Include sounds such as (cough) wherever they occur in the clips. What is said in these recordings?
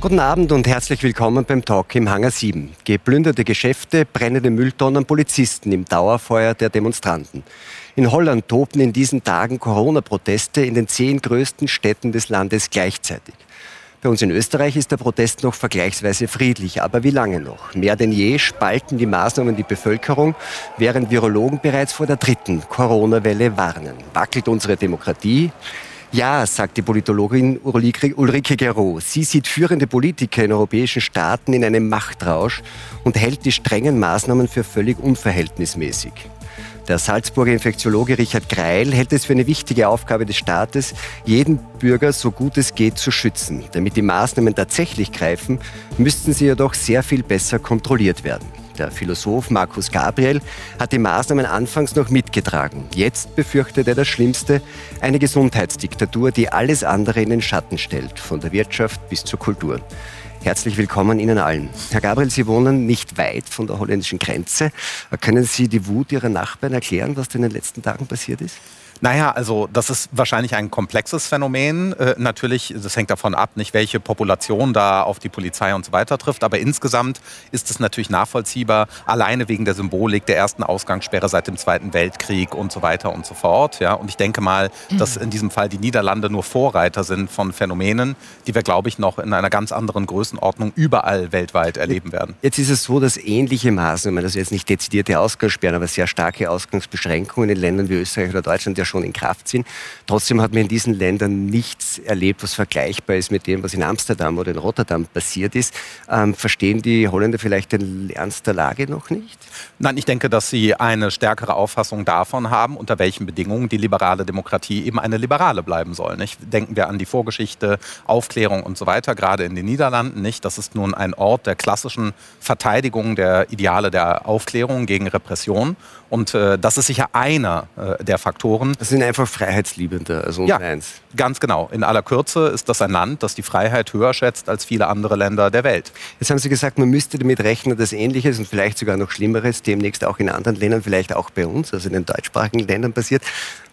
Guten Abend und herzlich willkommen beim Talk im Hangar 7. Geplünderte Geschäfte, brennende Mülltonnen, Polizisten im Dauerfeuer der Demonstranten. In Holland toben in diesen Tagen Corona-Proteste in den zehn größten Städten des Landes gleichzeitig. Bei uns in Österreich ist der Protest noch vergleichsweise friedlich, aber wie lange noch? Mehr denn je spalten die Maßnahmen die Bevölkerung, während Virologen bereits vor der dritten Corona-Welle warnen. Wackelt unsere Demokratie? Ja, sagt die Politologin Ulrike Gero. Sie sieht führende Politiker in europäischen Staaten in einem Machtrausch und hält die strengen Maßnahmen für völlig unverhältnismäßig. Der Salzburger Infektiologe Richard Greil hält es für eine wichtige Aufgabe des Staates, jeden Bürger so gut es geht zu schützen. Damit die Maßnahmen tatsächlich greifen, müssten sie jedoch sehr viel besser kontrolliert werden. Der Philosoph Markus Gabriel hat die Maßnahmen anfangs noch mitgetragen. Jetzt befürchtet er das Schlimmste, eine Gesundheitsdiktatur, die alles andere in den Schatten stellt, von der Wirtschaft bis zur Kultur. Herzlich willkommen Ihnen allen. Herr Gabriel, Sie wohnen nicht weit von der holländischen Grenze. Können Sie die Wut Ihrer Nachbarn erklären, was in den letzten Tagen passiert ist? Naja, also das ist wahrscheinlich ein komplexes Phänomen. Äh, natürlich, das hängt davon ab, nicht welche Population da auf die Polizei und so weiter trifft. Aber insgesamt ist es natürlich nachvollziehbar, alleine wegen der Symbolik der ersten Ausgangssperre seit dem Zweiten Weltkrieg und so weiter und so fort. Ja, und ich denke mal, dass in diesem Fall die Niederlande nur Vorreiter sind von Phänomenen, die wir, glaube ich, noch in einer ganz anderen Größenordnung überall weltweit erleben werden. Jetzt ist es so, dass ähnliche Maßnahmen, also jetzt nicht dezidierte Ausgangssperren, aber sehr starke Ausgangsbeschränkungen in Ländern wie Österreich oder Deutschland ja schon in Kraft sind. Trotzdem hat man in diesen Ländern nichts erlebt, was vergleichbar ist mit dem, was in Amsterdam oder in Rotterdam passiert ist. Ähm, verstehen die Holländer vielleicht den Ernst der Lage noch nicht? Nein, ich denke, dass sie eine stärkere Auffassung davon haben, unter welchen Bedingungen die liberale Demokratie eben eine liberale bleiben soll. Nicht? Denken wir an die Vorgeschichte, Aufklärung und so weiter, gerade in den Niederlanden. Nicht? Das ist nun ein Ort der klassischen Verteidigung der Ideale der Aufklärung gegen Repression. Und äh, das ist sicher einer äh, der Faktoren. Das sind einfach Freiheitsliebende, also ja, eins. Ganz genau. In aller Kürze ist das ein Land, das die Freiheit höher schätzt als viele andere Länder der Welt. Jetzt haben Sie gesagt, man müsste damit rechnen, dass Ähnliches und vielleicht sogar noch Schlimmeres demnächst auch in anderen Ländern, vielleicht auch bei uns, also in den deutschsprachigen Ländern passiert.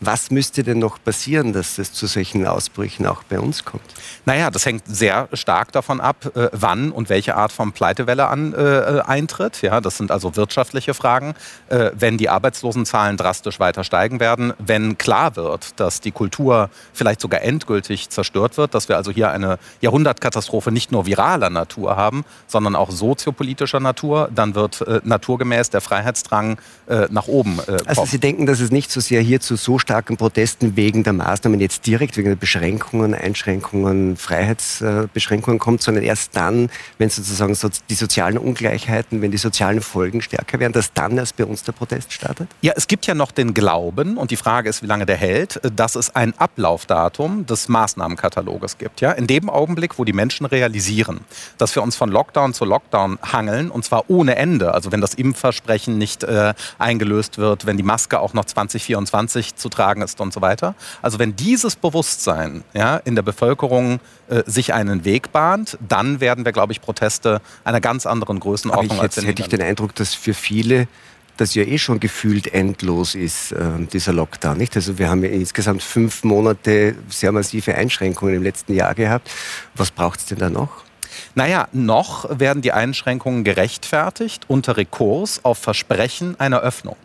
Was müsste denn noch passieren, dass es zu solchen Ausbrüchen auch bei uns kommt? Naja, das hängt sehr stark davon ab, äh, wann und welche Art von Pleitewelle an, äh, eintritt. Ja, das sind also wirtschaftliche Fragen. Äh, wenn die Arbeitslosenzahlen drastisch weiter steigen werden, wenn klar wird, dass die Kultur vielleicht sogar endgültig zerstört wird, dass wir also hier eine Jahrhundertkatastrophe nicht nur viraler Natur haben, sondern auch soziopolitischer Natur, dann wird äh, naturgemäß der Freiheitsdrang äh, nach oben kommen. Also Sie denken, dass es nicht so sehr hier zu so starken Protesten wegen der Maßnahmen jetzt direkt, wegen der Beschränkungen, Einschränkungen, Freiheitsbeschränkungen kommt, sondern erst dann, wenn sozusagen so die sozialen Ungleichheiten, wenn die sozialen Folgen stärker werden, dass dann erst bei uns der Protest startet? Ja, es gibt ja noch den Glauben und die Frage ist, wie lange der hält, dass es ein Ablaufdatum des Maßnahmenkataloges gibt. Ja? In dem Augenblick, wo die Menschen realisieren, dass wir uns von Lockdown zu Lockdown hangeln und zwar ohne Ende, also wenn das Impfversprechen nicht äh, eingelöst wird, wenn die Maske auch noch 2024 zu tragen ist und so weiter. Also wenn dieses Bewusstsein ja, in der Bevölkerung äh, sich einen Weg bahnt, dann werden wir, glaube ich, Proteste einer ganz anderen Größenordnung Aber ich, jetzt hätte ich den Eindruck, dass für viele das ja eh schon gefühlt endlos ist, äh, dieser Lockdown. Nicht? Also wir haben ja insgesamt fünf Monate sehr massive Einschränkungen im letzten Jahr gehabt. Was braucht es denn da noch? Naja, noch werden die Einschränkungen gerechtfertigt unter Rekurs auf Versprechen einer Öffnung.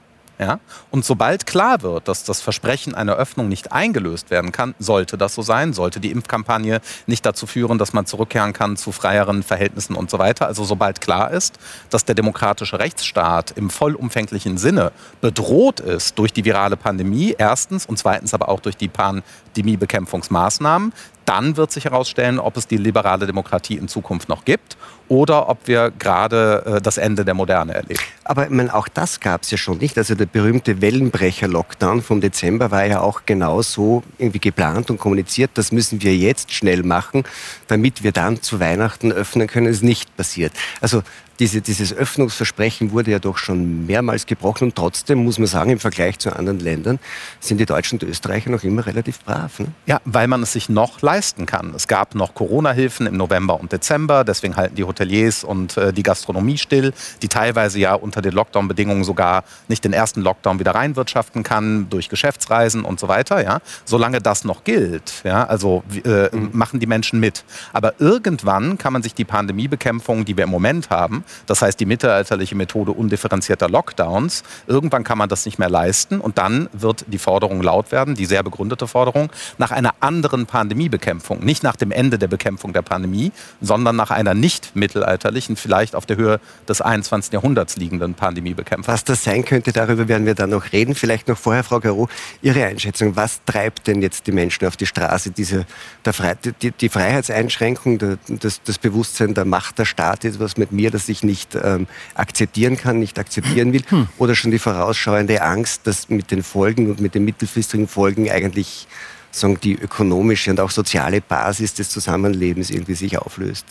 Ja? Und sobald klar wird, dass das Versprechen einer Öffnung nicht eingelöst werden kann, sollte das so sein, sollte die Impfkampagne nicht dazu führen, dass man zurückkehren kann zu freieren Verhältnissen und so weiter. Also sobald klar ist, dass der demokratische Rechtsstaat im vollumfänglichen Sinne bedroht ist durch die virale Pandemie, erstens, und zweitens aber auch durch die Pandemiebekämpfungsmaßnahmen, dann wird sich herausstellen, ob es die liberale Demokratie in Zukunft noch gibt oder ob wir gerade äh, das Ende der Moderne erleben. Aber ich meine, auch das gab es ja schon nicht. Also der berühmte Wellenbrecher-Lockdown vom Dezember war ja auch genau so irgendwie geplant und kommuniziert. Das müssen wir jetzt schnell machen, damit wir dann zu Weihnachten öffnen können. Das ist nicht passiert. Also diese, dieses Öffnungsversprechen wurde ja doch schon mehrmals gebrochen und trotzdem muss man sagen, im Vergleich zu anderen Ländern sind die Deutschen und Österreicher noch immer relativ brav. Ne? Ja, weil man es sich noch leisten kann. Es gab noch Corona-Hilfen im November und Dezember, deswegen halten die Hoteliers und äh, die Gastronomie still, die teilweise ja unter den Lockdown-Bedingungen sogar nicht den ersten Lockdown wieder reinwirtschaften kann durch Geschäftsreisen und so weiter. Ja, solange das noch gilt, ja, also äh, mhm. machen die Menschen mit. Aber irgendwann kann man sich die Pandemiebekämpfung, die wir im Moment haben, das heißt die mittelalterliche Methode undifferenzierter Lockdowns, irgendwann kann man das nicht mehr leisten und dann wird die Forderung laut werden, die sehr begründete Forderung, nach einer anderen Pandemiebekämpfung. Nicht nach dem Ende der Bekämpfung der Pandemie, sondern nach einer nicht mittelalterlichen, vielleicht auf der Höhe des 21. Jahrhunderts liegenden Pandemiebekämpfung. Was das sein könnte, darüber werden wir dann noch reden. Vielleicht noch vorher, Frau Garo, Ihre Einschätzung. Was treibt denn jetzt die Menschen auf die Straße? Diese, Fre die, die Freiheitseinschränkung, das, das Bewusstsein der Macht der Staat, etwas mit mir, das ich nicht ähm, akzeptieren kann, nicht akzeptieren will? Hm. Oder schon die vorausschauende Angst, dass mit den Folgen und mit den mittelfristigen Folgen eigentlich sagen, die ökonomische und auch soziale Basis des Zusammenlebens irgendwie sich auflöst?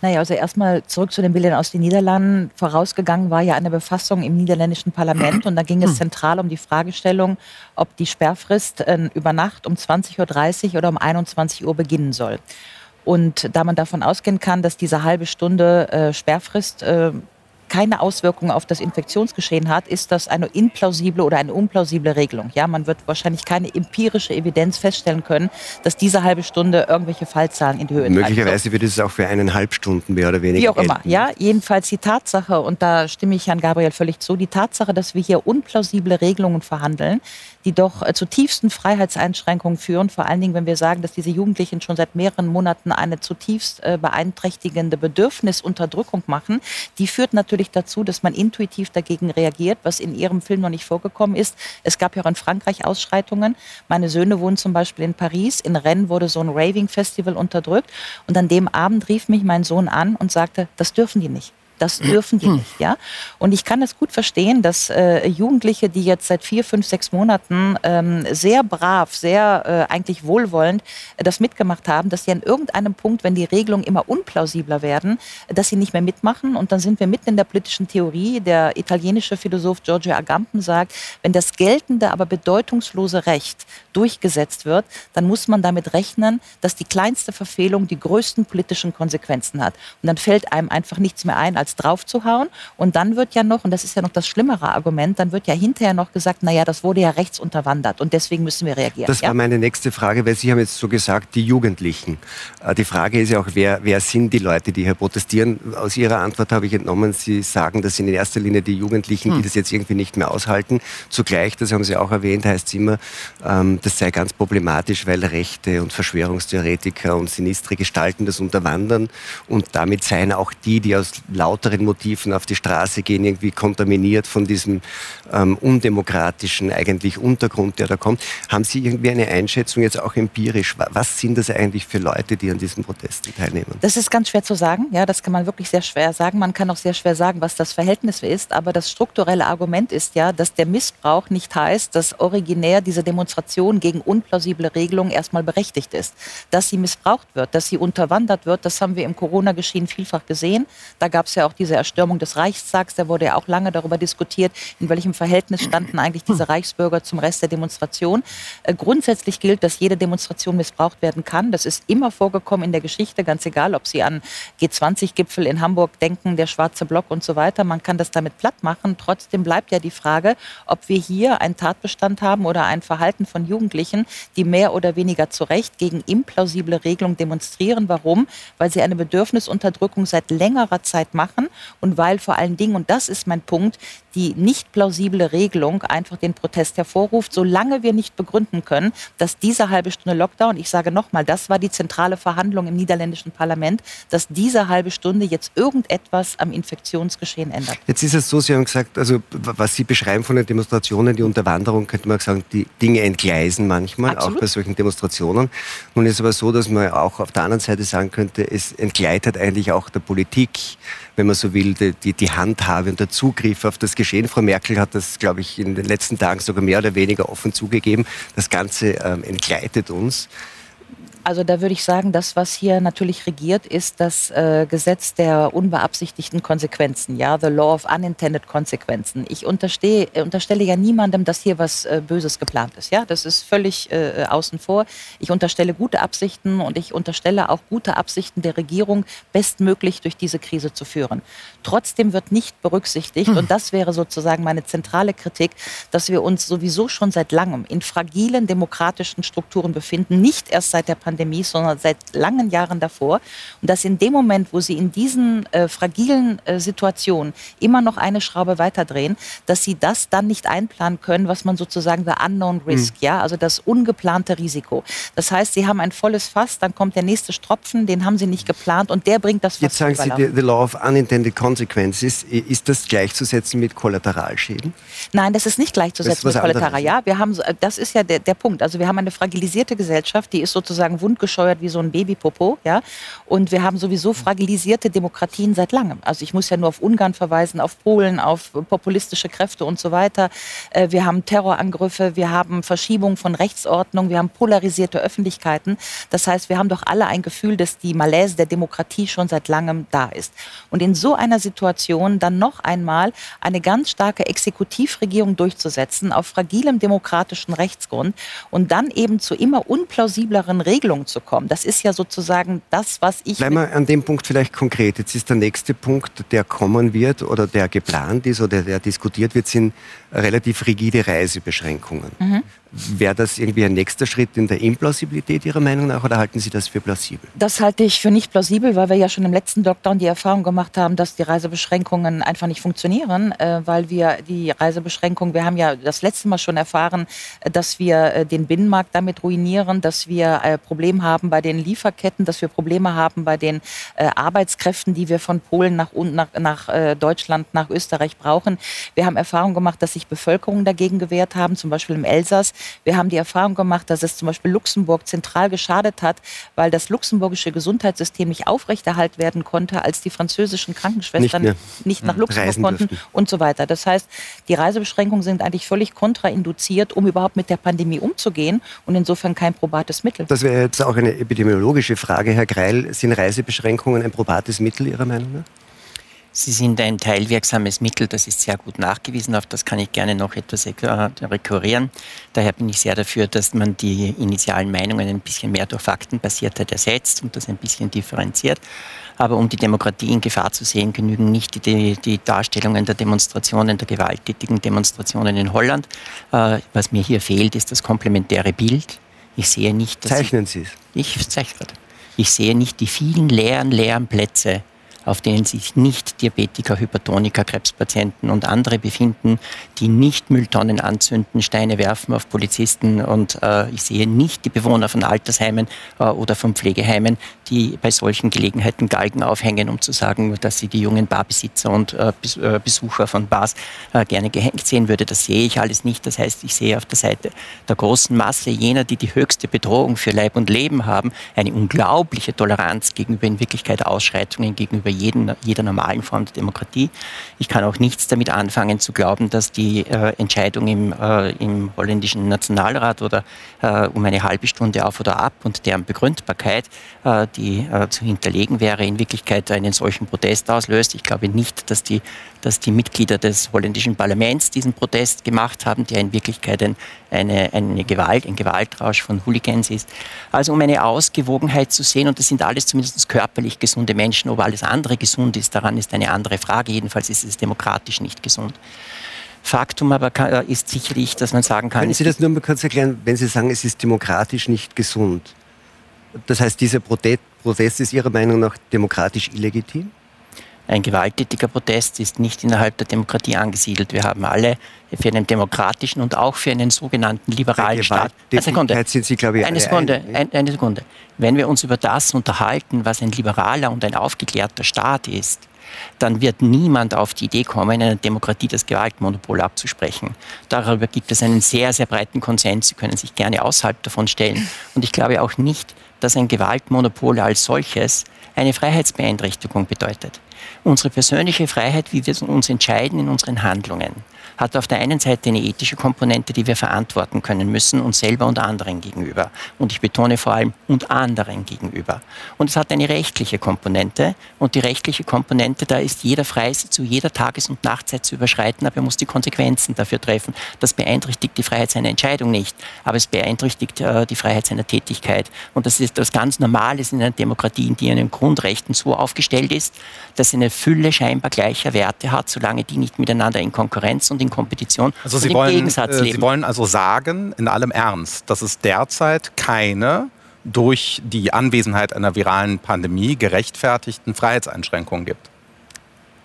Naja, also erstmal zurück zu den Bildern aus den Niederlanden. Vorausgegangen war ja eine Befassung im niederländischen Parlament und da ging es zentral um die Fragestellung, ob die Sperrfrist äh, über Nacht um 20.30 Uhr oder um 21 Uhr beginnen soll. Und da man davon ausgehen kann, dass diese halbe Stunde äh, Sperrfrist äh, keine Auswirkungen auf das Infektionsgeschehen hat, ist das eine implausible oder eine unplausible Regelung. Ja, man wird wahrscheinlich keine empirische Evidenz feststellen können, dass diese halbe Stunde irgendwelche Fallzahlen in die Höhe treibt. Möglicherweise wird es auch für eineinhalb Stunden mehr oder weniger. Wie auch gelten. immer. Ja, jedenfalls die Tatsache, und da stimme ich Herrn Gabriel völlig zu, die Tatsache, dass wir hier unplausible Regelungen verhandeln, die doch äh, zu tiefsten Freiheitseinschränkungen führen. Vor allen Dingen, wenn wir sagen, dass diese Jugendlichen schon seit mehreren Monaten eine zutiefst äh, beeinträchtigende Bedürfnisunterdrückung machen. Die führt natürlich dazu, dass man intuitiv dagegen reagiert, was in Ihrem Film noch nicht vorgekommen ist. Es gab ja auch in Frankreich Ausschreitungen. Meine Söhne wohnen zum Beispiel in Paris. In Rennes wurde so ein Raving-Festival unterdrückt. Und an dem Abend rief mich mein Sohn an und sagte, das dürfen die nicht. Das dürfen die hm. nicht, ja. Und ich kann das gut verstehen, dass äh, Jugendliche, die jetzt seit vier, fünf, sechs Monaten ähm, sehr brav, sehr äh, eigentlich wohlwollend äh, das mitgemacht haben, dass sie an irgendeinem Punkt, wenn die Regelungen immer unplausibler werden, dass sie nicht mehr mitmachen. Und dann sind wir mitten in der politischen Theorie. Der italienische Philosoph Giorgio Agamben sagt, wenn das geltende, aber bedeutungslose Recht durchgesetzt wird, dann muss man damit rechnen, dass die kleinste Verfehlung die größten politischen Konsequenzen hat. Und dann fällt einem einfach nichts mehr ein, als draufzuhauen. Und dann wird ja noch, und das ist ja noch das schlimmere Argument, dann wird ja hinterher noch gesagt, naja, das wurde ja rechts unterwandert und deswegen müssen wir reagieren. Das ja? war meine nächste Frage, weil Sie haben jetzt so gesagt, die Jugendlichen. Äh, die Frage ist ja auch, wer, wer sind die Leute, die hier protestieren? Aus Ihrer Antwort habe ich entnommen, Sie sagen, das sind in erster Linie die Jugendlichen, hm. die das jetzt irgendwie nicht mehr aushalten. Zugleich, das haben Sie auch erwähnt, heißt es immer, ähm, das sei ganz problematisch, weil Rechte und Verschwörungstheoretiker und sinistre Gestalten das unterwandern und damit seien auch die, die aus laut lauteren Motiven auf die Straße gehen, irgendwie kontaminiert von diesem ähm, undemokratischen eigentlich Untergrund, der da kommt. Haben Sie irgendwie eine Einschätzung jetzt auch empirisch? Was sind das eigentlich für Leute, die an diesen Protesten teilnehmen? Das ist ganz schwer zu sagen. Ja, das kann man wirklich sehr schwer sagen. Man kann auch sehr schwer sagen, was das Verhältnis ist. Aber das strukturelle Argument ist ja, dass der Missbrauch nicht heißt, dass originär diese Demonstration gegen unplausible Regelungen erstmal berechtigt ist. Dass sie missbraucht wird, dass sie unterwandert wird, das haben wir im Corona-Geschehen vielfach gesehen. Da gab es ja auch diese Erstürmung des Reichstags. Da wurde ja auch lange darüber diskutiert, in welchem Verhältnis standen eigentlich diese Reichsbürger zum Rest der Demonstration. Äh, grundsätzlich gilt, dass jede Demonstration missbraucht werden kann. Das ist immer vorgekommen in der Geschichte, ganz egal, ob Sie an G20-Gipfel in Hamburg denken, der schwarze Block und so weiter. Man kann das damit platt machen. Trotzdem bleibt ja die Frage, ob wir hier einen Tatbestand haben oder ein Verhalten von Jugendlichen, die mehr oder weniger zu Recht gegen implausible Regelungen demonstrieren. Warum? Weil sie eine Bedürfnisunterdrückung seit längerer Zeit machen und weil vor allen Dingen, und das ist mein Punkt, die nicht plausible Regelung einfach den Protest hervorruft, solange wir nicht begründen können, dass diese halbe Stunde Lockdown, ich sage nochmal, das war die zentrale Verhandlung im niederländischen Parlament, dass diese halbe Stunde jetzt irgendetwas am Infektionsgeschehen ändert. Jetzt ist es so, Sie haben gesagt, also was Sie beschreiben von den Demonstrationen, die Unterwanderung, könnte man sagen, die Dinge entgleisen manchmal, Absolut. auch bei solchen Demonstrationen. Nun ist es aber so, dass man auch auf der anderen Seite sagen könnte, es entgleitet eigentlich auch der Politik wenn man so will, die, die Handhabe und der Zugriff auf das Geschehen. Frau Merkel hat das, glaube ich, in den letzten Tagen sogar mehr oder weniger offen zugegeben. Das Ganze ähm, entgleitet uns. Also da würde ich sagen, das, was hier natürlich regiert, ist das äh, Gesetz der unbeabsichtigten Konsequenzen, ja, the law of unintended Konsequenzen. Ich unterstehe, äh, unterstelle ja niemandem, dass hier was äh, Böses geplant ist, ja, das ist völlig äh, außen vor. Ich unterstelle gute Absichten und ich unterstelle auch gute Absichten der Regierung, bestmöglich durch diese Krise zu führen. Trotzdem wird nicht berücksichtigt, hm. und das wäre sozusagen meine zentrale Kritik, dass wir uns sowieso schon seit langem in fragilen demokratischen Strukturen befinden, nicht erst seit der Pandemie, Pandemie, sondern seit langen Jahren davor. Und dass in dem Moment, wo sie in diesen äh, fragilen äh, Situationen immer noch eine Schraube weiterdrehen, dass sie das dann nicht einplanen können, was man sozusagen the unknown risk, mhm. ja, also das ungeplante Risiko. Das heißt, sie haben ein volles Fass, dann kommt der nächste Stropfen, den haben sie nicht geplant und der bringt das Fass Jetzt sagen Sie, the, the law of unintended consequences, ist das gleichzusetzen mit Kollateralschäden? Nein, das ist nicht gleichzusetzen mit Kollateral. Ja, wir haben, das ist ja der, der Punkt. Also wir haben eine fragilisierte Gesellschaft, die ist sozusagen wundgescheuert wie so ein Babypopo. Ja? Und wir haben sowieso fragilisierte Demokratien seit langem. Also ich muss ja nur auf Ungarn verweisen, auf Polen, auf populistische Kräfte und so weiter. Äh, wir haben Terrorangriffe, wir haben Verschiebung von Rechtsordnung, wir haben polarisierte Öffentlichkeiten. Das heißt, wir haben doch alle ein Gefühl, dass die Malaise der Demokratie schon seit langem da ist. Und in so einer Situation dann noch einmal eine ganz starke Exekutivregierung durchzusetzen auf fragilem demokratischen Rechtsgrund und dann eben zu immer unplausibleren Regelungen Lösung zu kommen. Das ist ja sozusagen das, was ich. Bleiben wir an dem Punkt vielleicht konkret. Jetzt ist der nächste Punkt, der kommen wird oder der geplant ist oder der diskutiert wird, sind relativ rigide Reisebeschränkungen. Mhm. Wäre das irgendwie ein nächster Schritt in der Implausibilität Ihrer Meinung nach oder halten Sie das für plausibel? Das halte ich für nicht plausibel, weil wir ja schon im letzten Lockdown die Erfahrung gemacht haben, dass die Reisebeschränkungen einfach nicht funktionieren, äh, weil wir die Reisebeschränkungen, wir haben ja das letzte Mal schon erfahren, äh, dass wir äh, den Binnenmarkt damit ruinieren, dass wir Probleme haben bei den Lieferketten, dass wir Probleme haben bei den Arbeitskräften, die wir von Polen nach, nach, nach Deutschland, nach Österreich brauchen. Wir haben Erfahrung gemacht, dass sich Bevölkerungen dagegen gewehrt haben, zum Beispiel im Elsass. Wir haben die Erfahrung gemacht, dass es zum Beispiel Luxemburg zentral geschadet hat, weil das luxemburgische Gesundheitssystem nicht aufrechterhalten werden konnte, als die französischen Krankenschwestern nicht, nicht nach Luxemburg konnten dürften. und so weiter. Das heißt, die Reisebeschränkungen sind eigentlich völlig kontrainduziert, um überhaupt mit der Pandemie umzugehen und insofern kein probates Mittel. Das wäre jetzt auch eine epidemiologische Frage, Herr Greil. Sind Reisebeschränkungen ein probates Mittel Ihrer Meinung nach? Sie sind ein teilwirksames Mittel, das ist sehr gut nachgewiesen. Auf das kann ich gerne noch etwas rekurrieren. Daher bin ich sehr dafür, dass man die initialen Meinungen ein bisschen mehr durch Faktenbasiertheit ersetzt und das ein bisschen differenziert. Aber um die Demokratie in Gefahr zu sehen, genügen nicht die, die Darstellungen der Demonstrationen, der gewalttätigen Demonstrationen in Holland. Äh, was mir hier fehlt, ist das komplementäre Bild. Ich sehe nicht. Zeichnen Sie es? Ich zeichne Ich sehe nicht die vielen leeren, leeren Plätze auf denen sich nicht Diabetiker, Hypertoniker, Krebspatienten und andere befinden, die nicht Mülltonnen anzünden, Steine werfen auf Polizisten. Und äh, ich sehe nicht die Bewohner von Altersheimen äh, oder von Pflegeheimen, die bei solchen Gelegenheiten Galgen aufhängen, um zu sagen, dass sie die jungen Barbesitzer und äh, äh Besucher von Bars äh, gerne gehängt sehen würde. Das sehe ich alles nicht. Das heißt, ich sehe auf der Seite der großen Masse jener, die die höchste Bedrohung für Leib und Leben haben, eine unglaubliche Toleranz gegenüber in Wirklichkeit Ausschreitungen gegenüber jeden, jeder normalen Form der Demokratie. Ich kann auch nichts damit anfangen zu glauben, dass die äh, Entscheidung im, äh, im holländischen Nationalrat oder äh, um eine halbe Stunde auf oder ab und deren Begründbarkeit, die äh, zu hinterlegen wäre, in Wirklichkeit einen solchen Protest auslöst. Ich glaube nicht, dass die dass die Mitglieder des holländischen Parlaments diesen Protest gemacht haben, der in Wirklichkeit ein, eine, eine Gewalt, ein Gewaltrausch von Hooligans ist. Also um eine Ausgewogenheit zu sehen, und das sind alles zumindest körperlich gesunde Menschen, ob alles andere gesund ist, daran ist eine andere Frage. Jedenfalls ist es demokratisch nicht gesund. Faktum aber kann, ist sicherlich, dass man sagen kann. Können Sie das nur mal kurz erklären, wenn Sie sagen, es ist demokratisch nicht gesund? Das heißt, dieser Protest ist Ihrer Meinung nach demokratisch illegitim? Ein gewalttätiger Protest ist nicht innerhalb der Demokratie angesiedelt. Wir haben alle für einen demokratischen und auch für einen sogenannten liberalen Staat. Eine Sekunde. Sind Sie, glaube ich, eine Sekunde. Ein, eine Sekunde. Wenn wir uns über das unterhalten, was ein liberaler und ein aufgeklärter Staat ist, dann wird niemand auf die Idee kommen, in einer Demokratie das Gewaltmonopol abzusprechen. Darüber gibt es einen sehr, sehr breiten Konsens. Sie können sich gerne außerhalb davon stellen. Und ich glaube auch nicht, dass ein Gewaltmonopol als solches eine Freiheitsbeeinträchtigung bedeutet. Unsere persönliche Freiheit, wie wir uns entscheiden in unseren Handlungen, hat auf der einen Seite eine ethische Komponente, die wir verantworten können müssen, uns selber und anderen gegenüber. Und ich betone vor allem und anderen gegenüber. Und es hat eine rechtliche Komponente. Und die rechtliche Komponente, da ist jeder frei, sie zu jeder Tages- und Nachtzeit zu überschreiten, aber er muss die Konsequenzen dafür treffen. Das beeinträchtigt die Freiheit seiner Entscheidung nicht, aber es beeinträchtigt äh, die Freiheit seiner Tätigkeit. Und das ist etwas ganz Normales in einer Demokratie, die in den Grundrechten so aufgestellt ist, dass sie eine Fülle scheinbar gleicher Werte hat, solange die nicht miteinander in Konkurrenz und in Kompetition also Sie wollen, Gegensatz äh, leben. Sie wollen also sagen, in allem Ernst, dass es derzeit keine durch die Anwesenheit einer viralen Pandemie gerechtfertigten Freiheitseinschränkungen gibt.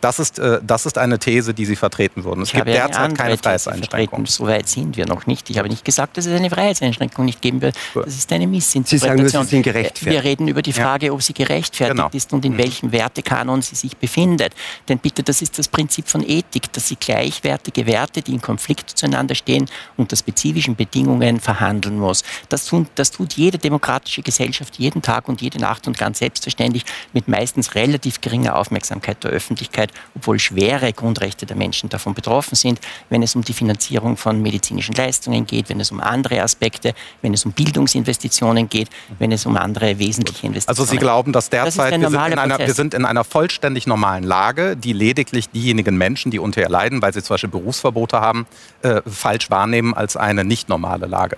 Das ist, äh, das ist eine These, die Sie vertreten würden. Es Ich gibt derzeit keine vertreten. So weit sind wir noch nicht. Ich habe nicht gesagt, dass es eine Freiheitseinschränkung nicht geben wird. Das ist eine Sie sagen Missinterpretation. sie sind gerechtfertigt. Wir reden über die Ja. Frage, ob sie gerechtfertigt Genau. ist und in Mhm. welchem Wertekanon sie sich befindet. Denn bitte, das ist das Prinzip von Ethik, dass sie gleichwertige Werte, die in Konflikt zueinander stehen, unter spezifischen Bedingungen verhandeln muss. Das, tun, das tut jede demokratische Gesellschaft jeden Tag und jede Nacht und ganz selbstverständlich mit meistens relativ geringer Aufmerksamkeit der Öffentlichkeit, obwohl schwere Grundrechte der Menschen davon betroffen sind, wenn es um die Finanzierung von medizinischen Leistungen geht, wenn es um andere Aspekte, wenn es um Bildungsinvestitionen geht, wenn es um andere wesentliche Investitionen Also Sie glauben, dass Das derzeit ein wir, sind einer, wir sind in einer vollständig normalen Lage, die lediglich diejenigen Menschen, die unter ihr leiden, weil sie zum Beispiel Berufsverbote haben, äh, falsch wahrnehmen als eine nicht normale Lage.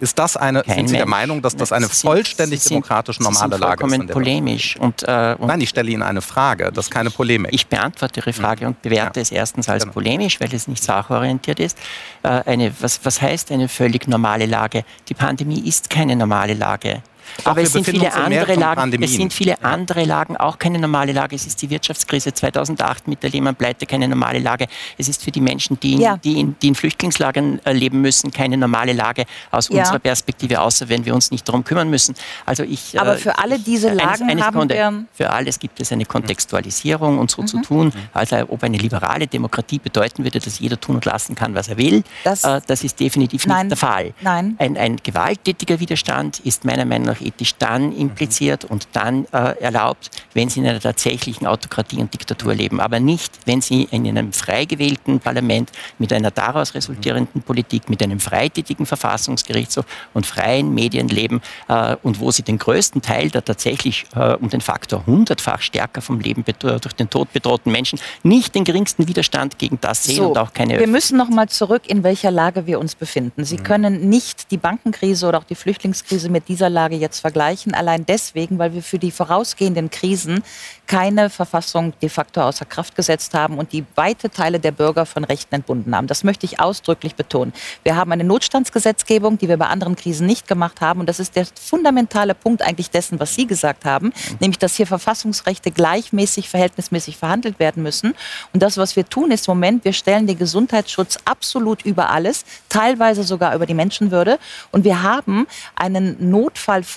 Ist das eine, Kein sind Sie der. Meinung, dass das eine vollständig sind- demokratisch normale Lage ist? vollkommen der wir- polemisch. Und, äh, und Nein, ich stelle Ihnen eine Frage, das ist keine Polemik. Ich beantworte Ihre Frage und bewerte Ja. es erstens als Genau. polemisch, weil es nicht sachorientiert ist. Äh, Eine, was, was heißt eine völlig normale Lage? Die Pandemie ist keine normale Lage. Doch, Aber es sind, viele andere Lagen, es sind viele andere Lagen auch keine normale Lage. Es ist die Wirtschaftskrise 2008 mit der Lehman-Pleite keine normale Lage. Es ist für die Menschen, die, in- Ja. die, in, die in Flüchtlingslagern äh, leben müssen, keine normale Lage aus Ja. unserer Perspektive, außer wenn wir uns nicht darum kümmern müssen. Also ich, Aber äh, für alle diese Lagen eine haben Sekunde. wir- Für alles gibt es eine Kontextualisierung und so zu tun, also ob eine liberale Demokratie bedeuten würde, dass jeder tun und lassen kann, was er will. Das- äh, das ist definitiv Nein. nicht der Fall. Nein. Ein, ein gewalttätiger Widerstand ist meiner Meinung nach ethisch dann impliziert und dann äh, erlaubt, wenn Sie in einer tatsächlichen Autokratie und Diktatur leben, aber nicht, wenn Sie in einem frei gewählten Parlament mit einer daraus resultierenden Politik, mit einem freitätigen Verfassungsgerichtshof und freien Medien leben äh, und wo Sie den größten Teil der tatsächlich äh, um den Faktor hundertfach stärker vom Leben durch den Tod bedrohten Menschen nicht den geringsten Widerstand gegen das sehen und auch keine wir müssen noch mal zurück, in welcher Lage wir uns befinden. Mhm. Sie können nicht die Bankenkrise oder auch die Flüchtlingskrise mit dieser Lage jetzt vergleichen, allein deswegen, weil wir für die vorausgehenden Krisen keine Verfassung de facto außer Kraft gesetzt haben und die weite Teile der Bürger von Rechten entbunden haben. Das möchte ich ausdrücklich betonen. Wir haben eine Notstandsgesetzgebung, die wir bei anderen Krisen nicht gemacht haben. Und das ist der fundamentale Punkt eigentlich dessen, was Sie gesagt haben, nämlich, dass hier Verfassungsrechte gleichmäßig, verhältnismäßig verhandelt werden müssen. Und das, was wir tun, ist im Moment, wir stellen den Gesundheitsschutz absolut über alles, teilweise sogar über die Menschenwürde. Und wir haben einen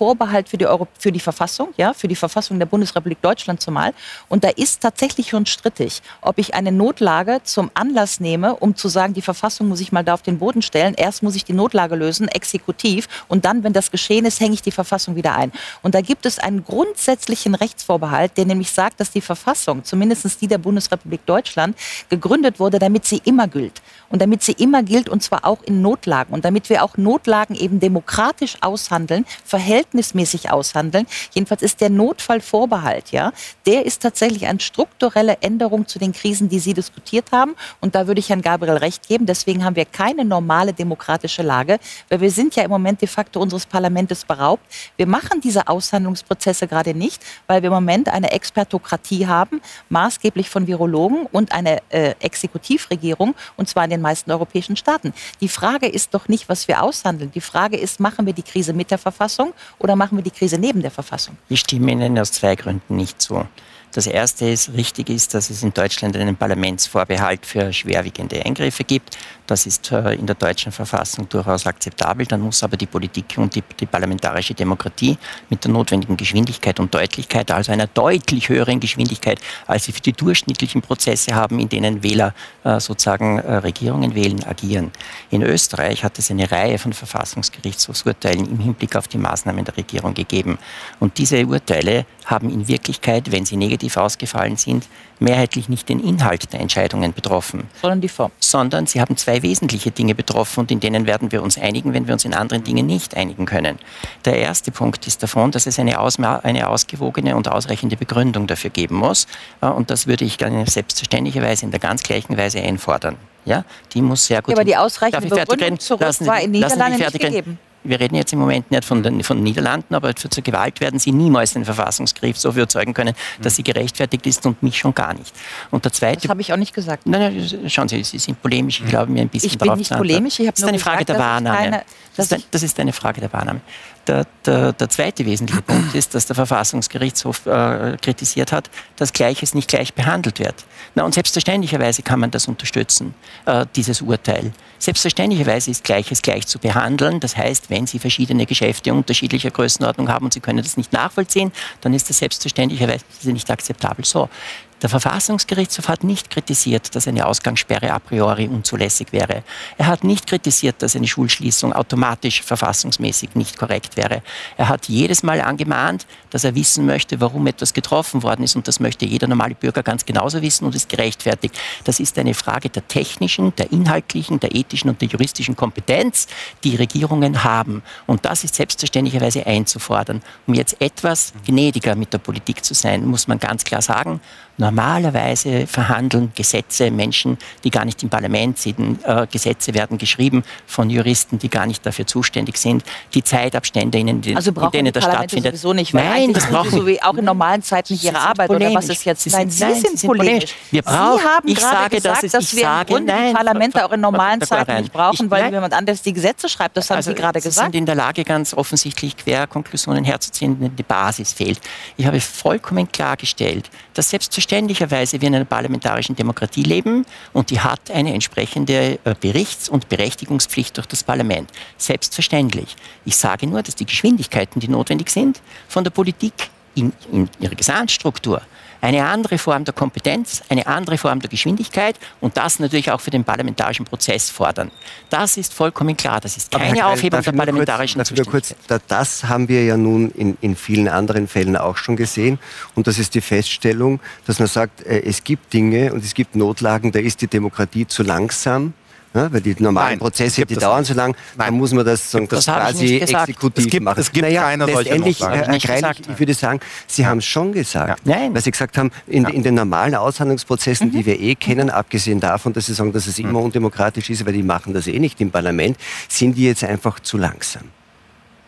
Notfallvorbehalt für die, Euro für die Verfassung, ja, für die Verfassung der Bundesrepublik Deutschland zumal. Und da ist tatsächlich schon strittig, ob ich eine Notlage zum Anlass nehme, um zu sagen, die Verfassung muss ich mal da auf den Boden stellen. Erst muss ich die Notlage lösen, exekutiv. Und dann, wenn das geschehen ist, hänge ich die Verfassung wieder ein. Und da gibt es einen grundsätzlichen Rechtsvorbehalt, der nämlich sagt, dass die Verfassung, zumindest die der Bundesrepublik Deutschland, gegründet wurde, damit sie immer gilt. Und damit sie immer gilt, und zwar auch in Notlagen. Und damit wir auch Notlagen eben demokratisch aushandeln, verhältnismäßig aushandeln. Jedenfalls ist der Notfallvorbehalt, ja, der ist tatsächlich eine strukturelle Änderung zu den Krisen, die Sie diskutiert haben. Und da würde ich Herrn Gabriel recht geben. Deswegen haben wir keine normale demokratische Lage, weil wir sind ja im Moment de facto unseres Parlaments beraubt. Wir machen diese Aushandlungsprozesse gerade nicht, weil wir im Moment eine Expertokratie haben, maßgeblich von Virologen und eine äh, Exekutivregierung, und zwar in den meisten europäischen Staaten. Die Frage ist doch nicht, was wir aushandeln. Die Frage ist, machen wir die Krise mit der Verfassung oder machen wir die Krise neben der Verfassung? Ich stimme Ihnen aus zwei Gründen nicht zu. Das erste ist, richtig ist, dass es in Deutschland einen Parlamentsvorbehalt für schwerwiegende Eingriffe gibt. Das ist äh, in der deutschen Verfassung durchaus akzeptabel. Dann muss aber die Politik und die, die parlamentarische Demokratie mit der notwendigen Geschwindigkeit und Deutlichkeit, also einer deutlich höheren Geschwindigkeit, als sie für die durchschnittlichen Prozesse haben, in denen Wähler äh, sozusagen äh, Regierungen wählen, agieren. In Österreich hat es eine Reihe von Verfassungsgerichtshofsurteilen im Hinblick auf die Maßnahmen der Regierung gegeben. Und diese Urteile haben in Wirklichkeit, wenn sie negativ ausgefallen sind, mehrheitlich nicht den Inhalt der Entscheidungen betroffen, sondern die Form. Sondern sie haben zwei wesentliche Dinge betroffen und in denen werden wir uns einigen, wenn wir uns in anderen Dingen nicht einigen können. Der erste Punkt ist davon, dass es eine, eine ausgewogene und ausreichende Begründung dafür geben muss. Äh, und das würde ich gerne selbstverständlicherweise in der ganz gleichen Weise einfordern. Ja, die muss sehr gut. Ja, aber die ausreichende Begründung zurück lassen, war in Niederlanden nicht gegeben wir reden jetzt im Moment nicht von den, von den Niederlanden, aber für zur Gewalt werden Sie niemals den Verfassungsgericht so überzeugen können, dass sie gerechtfertigt ist und mich schon gar nicht. Und der zweite. Das habe ich auch nicht gesagt. Nein, nein, schauen Sie, Sie sind polemisch. Ich glaube mir ein bisschen Ich bin nicht polemisch. Ich das ist eine Frage der Wahrnahme. Keine, das, ist, das ist eine Frage der Wahrnahme. Der, der, der, zweite wesentliche Punkt ist, dass der Verfassungsgerichtshof äh, kritisiert hat, dass Gleiches nicht gleich behandelt wird. Na, und selbstverständlicherweise kann man das unterstützen, äh, dieses Urteil. Selbstverständlicherweise ist Gleiches gleich zu behandeln. Das heißt, wenn Sie verschiedene Geschäfte unterschiedlicher Größenordnung haben und Sie können das nicht nachvollziehen, dann ist das selbstverständlicherweise nicht akzeptabel. So, der Verfassungsgerichtshof hat nicht kritisiert, dass eine Ausgangssperre a priori unzulässig wäre. Er hat nicht kritisiert, dass eine Schulschließung automatisch verfassungsmäßig nicht korrekt wäre. Er hat jedes Mal angemahnt, dass er wissen möchte, warum etwas getroffen worden ist. Und das möchte jeder normale Bürger ganz genauso wissen und ist gerechtfertigt. Das ist eine Frage der technischen, der inhaltlichen, der ethischen und der juristischen Kompetenz, die Regierungen haben. Und das ist selbstverständlicherweise einzufordern. Um jetzt etwas gnädiger mit der Politik zu sein, muss man ganz klar sagen, Normalerweise verhandeln Gesetze Menschen, die gar nicht im Parlament sind. Äh, Gesetze werden geschrieben von Juristen, die gar nicht dafür zuständig sind. Die Zeitabstände, in, den, also in denen das stattfindet. Sowieso nicht, weil Nein, das brauchen so wie auch in normalen Zeiten nicht ihre Arbeit polemisch. oder was ist jetzt? Sie nein, Sie sind, sind polemisch. Wir brauchen, Sie haben ich gerade sage, gesagt, dass, dass wir sage, im nein, Parlamente auch in normalen Zeiten nicht brauchen, ich, weil jemand anderes die Gesetze schreibt. Das haben also, Sie gerade gesagt. Sie sind in der Lage, ganz offensichtlich Querkonklusionen herzuziehen, wenn die Basis fehlt. Ich habe vollkommen klargestellt, dass selbstverständlicherweise wir in einer parlamentarischen Demokratie leben und die hat eine entsprechende äh, Berichts- und Berechtigungspflicht durch das Parlament. Selbstverständlich. Ich sage nur, dass die Geschwindigkeiten, die notwendig sind, von der Politik in, in ihrer Gesamtstruktur eine andere Form der Kompetenz, eine andere Form der Geschwindigkeit und das natürlich auch für den parlamentarischen Prozess fordern. Das ist vollkommen klar. Das ist keine Aufhebung der parlamentarischen kurz, kurz, Das haben wir ja nun in, in vielen anderen Fällen auch schon gesehen. Und das ist die Feststellung, dass man sagt, äh, es gibt Dinge und es gibt Notlagen, da ist die Demokratie zu langsam ja, weil die normalen Nein, Prozesse, die dauern so lang, dann muss man das, so, das, quasi exekutiv es gibt, machen. Es gibt naja, keine letztendlich, Herr Kreil, ich, ich würde sagen, Sie haben es schon gesagt. Ja. Nein. Weil Sie gesagt haben, in, in den normalen Aushandlungsprozessen, mhm. die wir eh kennen, abgesehen davon, dass Sie sagen, dass es immer mhm. undemokratisch ist, weil die machen das eh nicht im Parlament, sind die jetzt einfach zu langsam.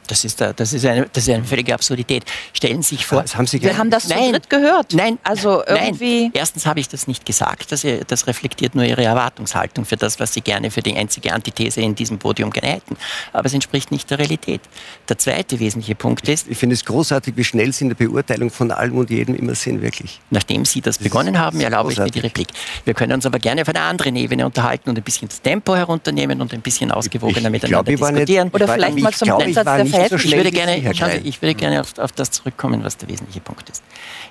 Das ist, das, ist eine, das ist eine völlige Absurdität. Stellen Sie sich vor. Das haben Sie Wir haben das nein, zu dritt gehört. Nein, also irgendwie. Nein. Erstens habe ich das nicht gesagt. Das, das reflektiert nur Ihre Erwartungshaltung für das, was Sie gerne für die einzige Antithese in diesem Podium gerne hätten. Aber es entspricht nicht der Realität. Der zweite wesentliche Punkt ist. Ich finde es großartig, wie schnell Sie in der Beurteilung von allem und jedem immer sind, wirklich. Nachdem Sie das, das begonnen haben, erlaube großartig. ich mir die Replik. Wir können uns aber gerne auf einer anderen Ebene unterhalten und ein bisschen das Tempo herunternehmen und ein bisschen ausgewogener ich, ich miteinander glaub, diskutieren. Nicht, Oder vielleicht mal zum Grundsatz der Verhältnisse. So ich würde gerne Sie, ich würde gerne auf, auf, das zurückkommen, was der wesentliche Punkt ist.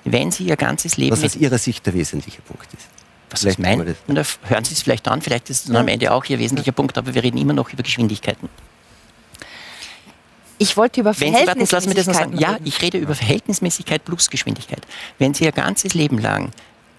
Wenn Sie Ihr ganzes Leben... Was aus Ihrer Sicht der wesentliche Punkt ist. Was ist mein? hören Sie es vielleicht an, vielleicht ist es ja. am Ende auch Ihr wesentlicher ja. Punkt, aber wir reden immer noch über Geschwindigkeiten. Ich wollte über Verhältnismäßigkeit Ja, ich rede über Verhältnismäßigkeit plus Geschwindigkeit. Wenn Sie Ihr ganzes Leben lang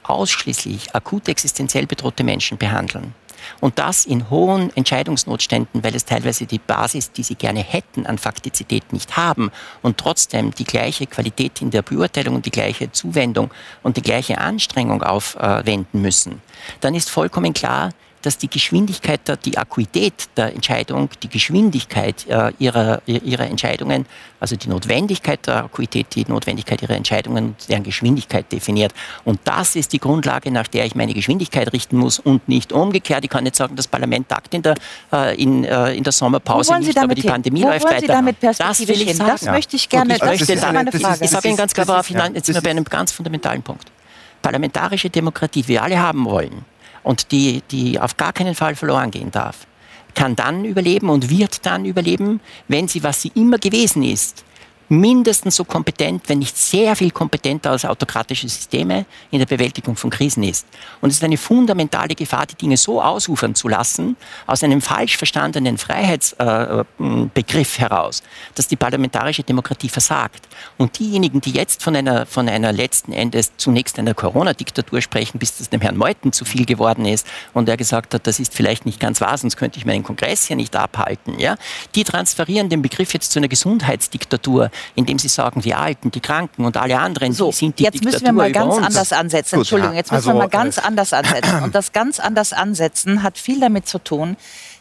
ausschließlich akut existenziell bedrohte Menschen behandeln, und das in hohen Entscheidungsnotständen, weil es teilweise die Basis, die sie gerne hätten, an Faktizität nicht haben. Und trotzdem die gleiche Qualität in der Beurteilung und die gleiche Zuwendung und die gleiche Anstrengung aufwenden müssen, dann ist vollkommen klar, dass die Geschwindigkeit, die Akuität der Entscheidung, die Geschwindigkeit äh, ihrer, ihrer Entscheidungen, also die Notwendigkeit der Akuität, die Notwendigkeit ihrer Entscheidungen, deren Geschwindigkeit definiert. Und das ist die Grundlage, nach der ich meine Geschwindigkeit richten muss und nicht umgekehrt. Ich kann nicht sagen, das Parlament tagt in der, äh, in, äh, in der Sommerpause nicht, aber die Pandemie Wo läuft wollen Sie weiter. Damit das will ich sagen. Das ja. möchte ich gerne. Ich, das möchte, ist meine Frage. Ich sage Ihnen ganz klar, worauf ja, jetzt sind wir bei einem ganz fundamentalen Punkt. Parlamentarische Demokratie, die wir alle haben wollen, und die, die auf gar keinen Fall verloren gehen darf, kann dann überleben und wird dann überleben, wenn sie, was sie immer gewesen ist, mindestens so kompetent, wenn nicht sehr viel kompetenter als autokratische Systeme in der Bewältigung von Krisen ist. Und es ist eine fundamentale Gefahr, die Dinge so ausufern zu lassen, aus einem falsch verstandenen Freiheitsbegriff äh, heraus, dass die parlamentarische Demokratie versagt. Und diejenigen, die jetzt von einer, von einer letzten Endes zunächst einer Corona-Diktatur sprechen, bis das dem Herrn Meuthen zu viel geworden ist und er gesagt hat, das ist vielleicht nicht ganz wahr, sonst könnte ich meinen Kongress hier nicht abhalten, ja, die transferieren den Begriff jetzt zu einer Gesundheitsdiktatur, indem sie sagen, die Alten, die Kranken und alle anderen, so, die sind die jetzt Diktatur müssen wir mal ganz uns. anders ansetzen. Entschuldigung, jetzt müssen also, wir mal ganz äh, (clears throat) anders ansetzen. Und das ganz anders ansetzen hat viel damit zu tun,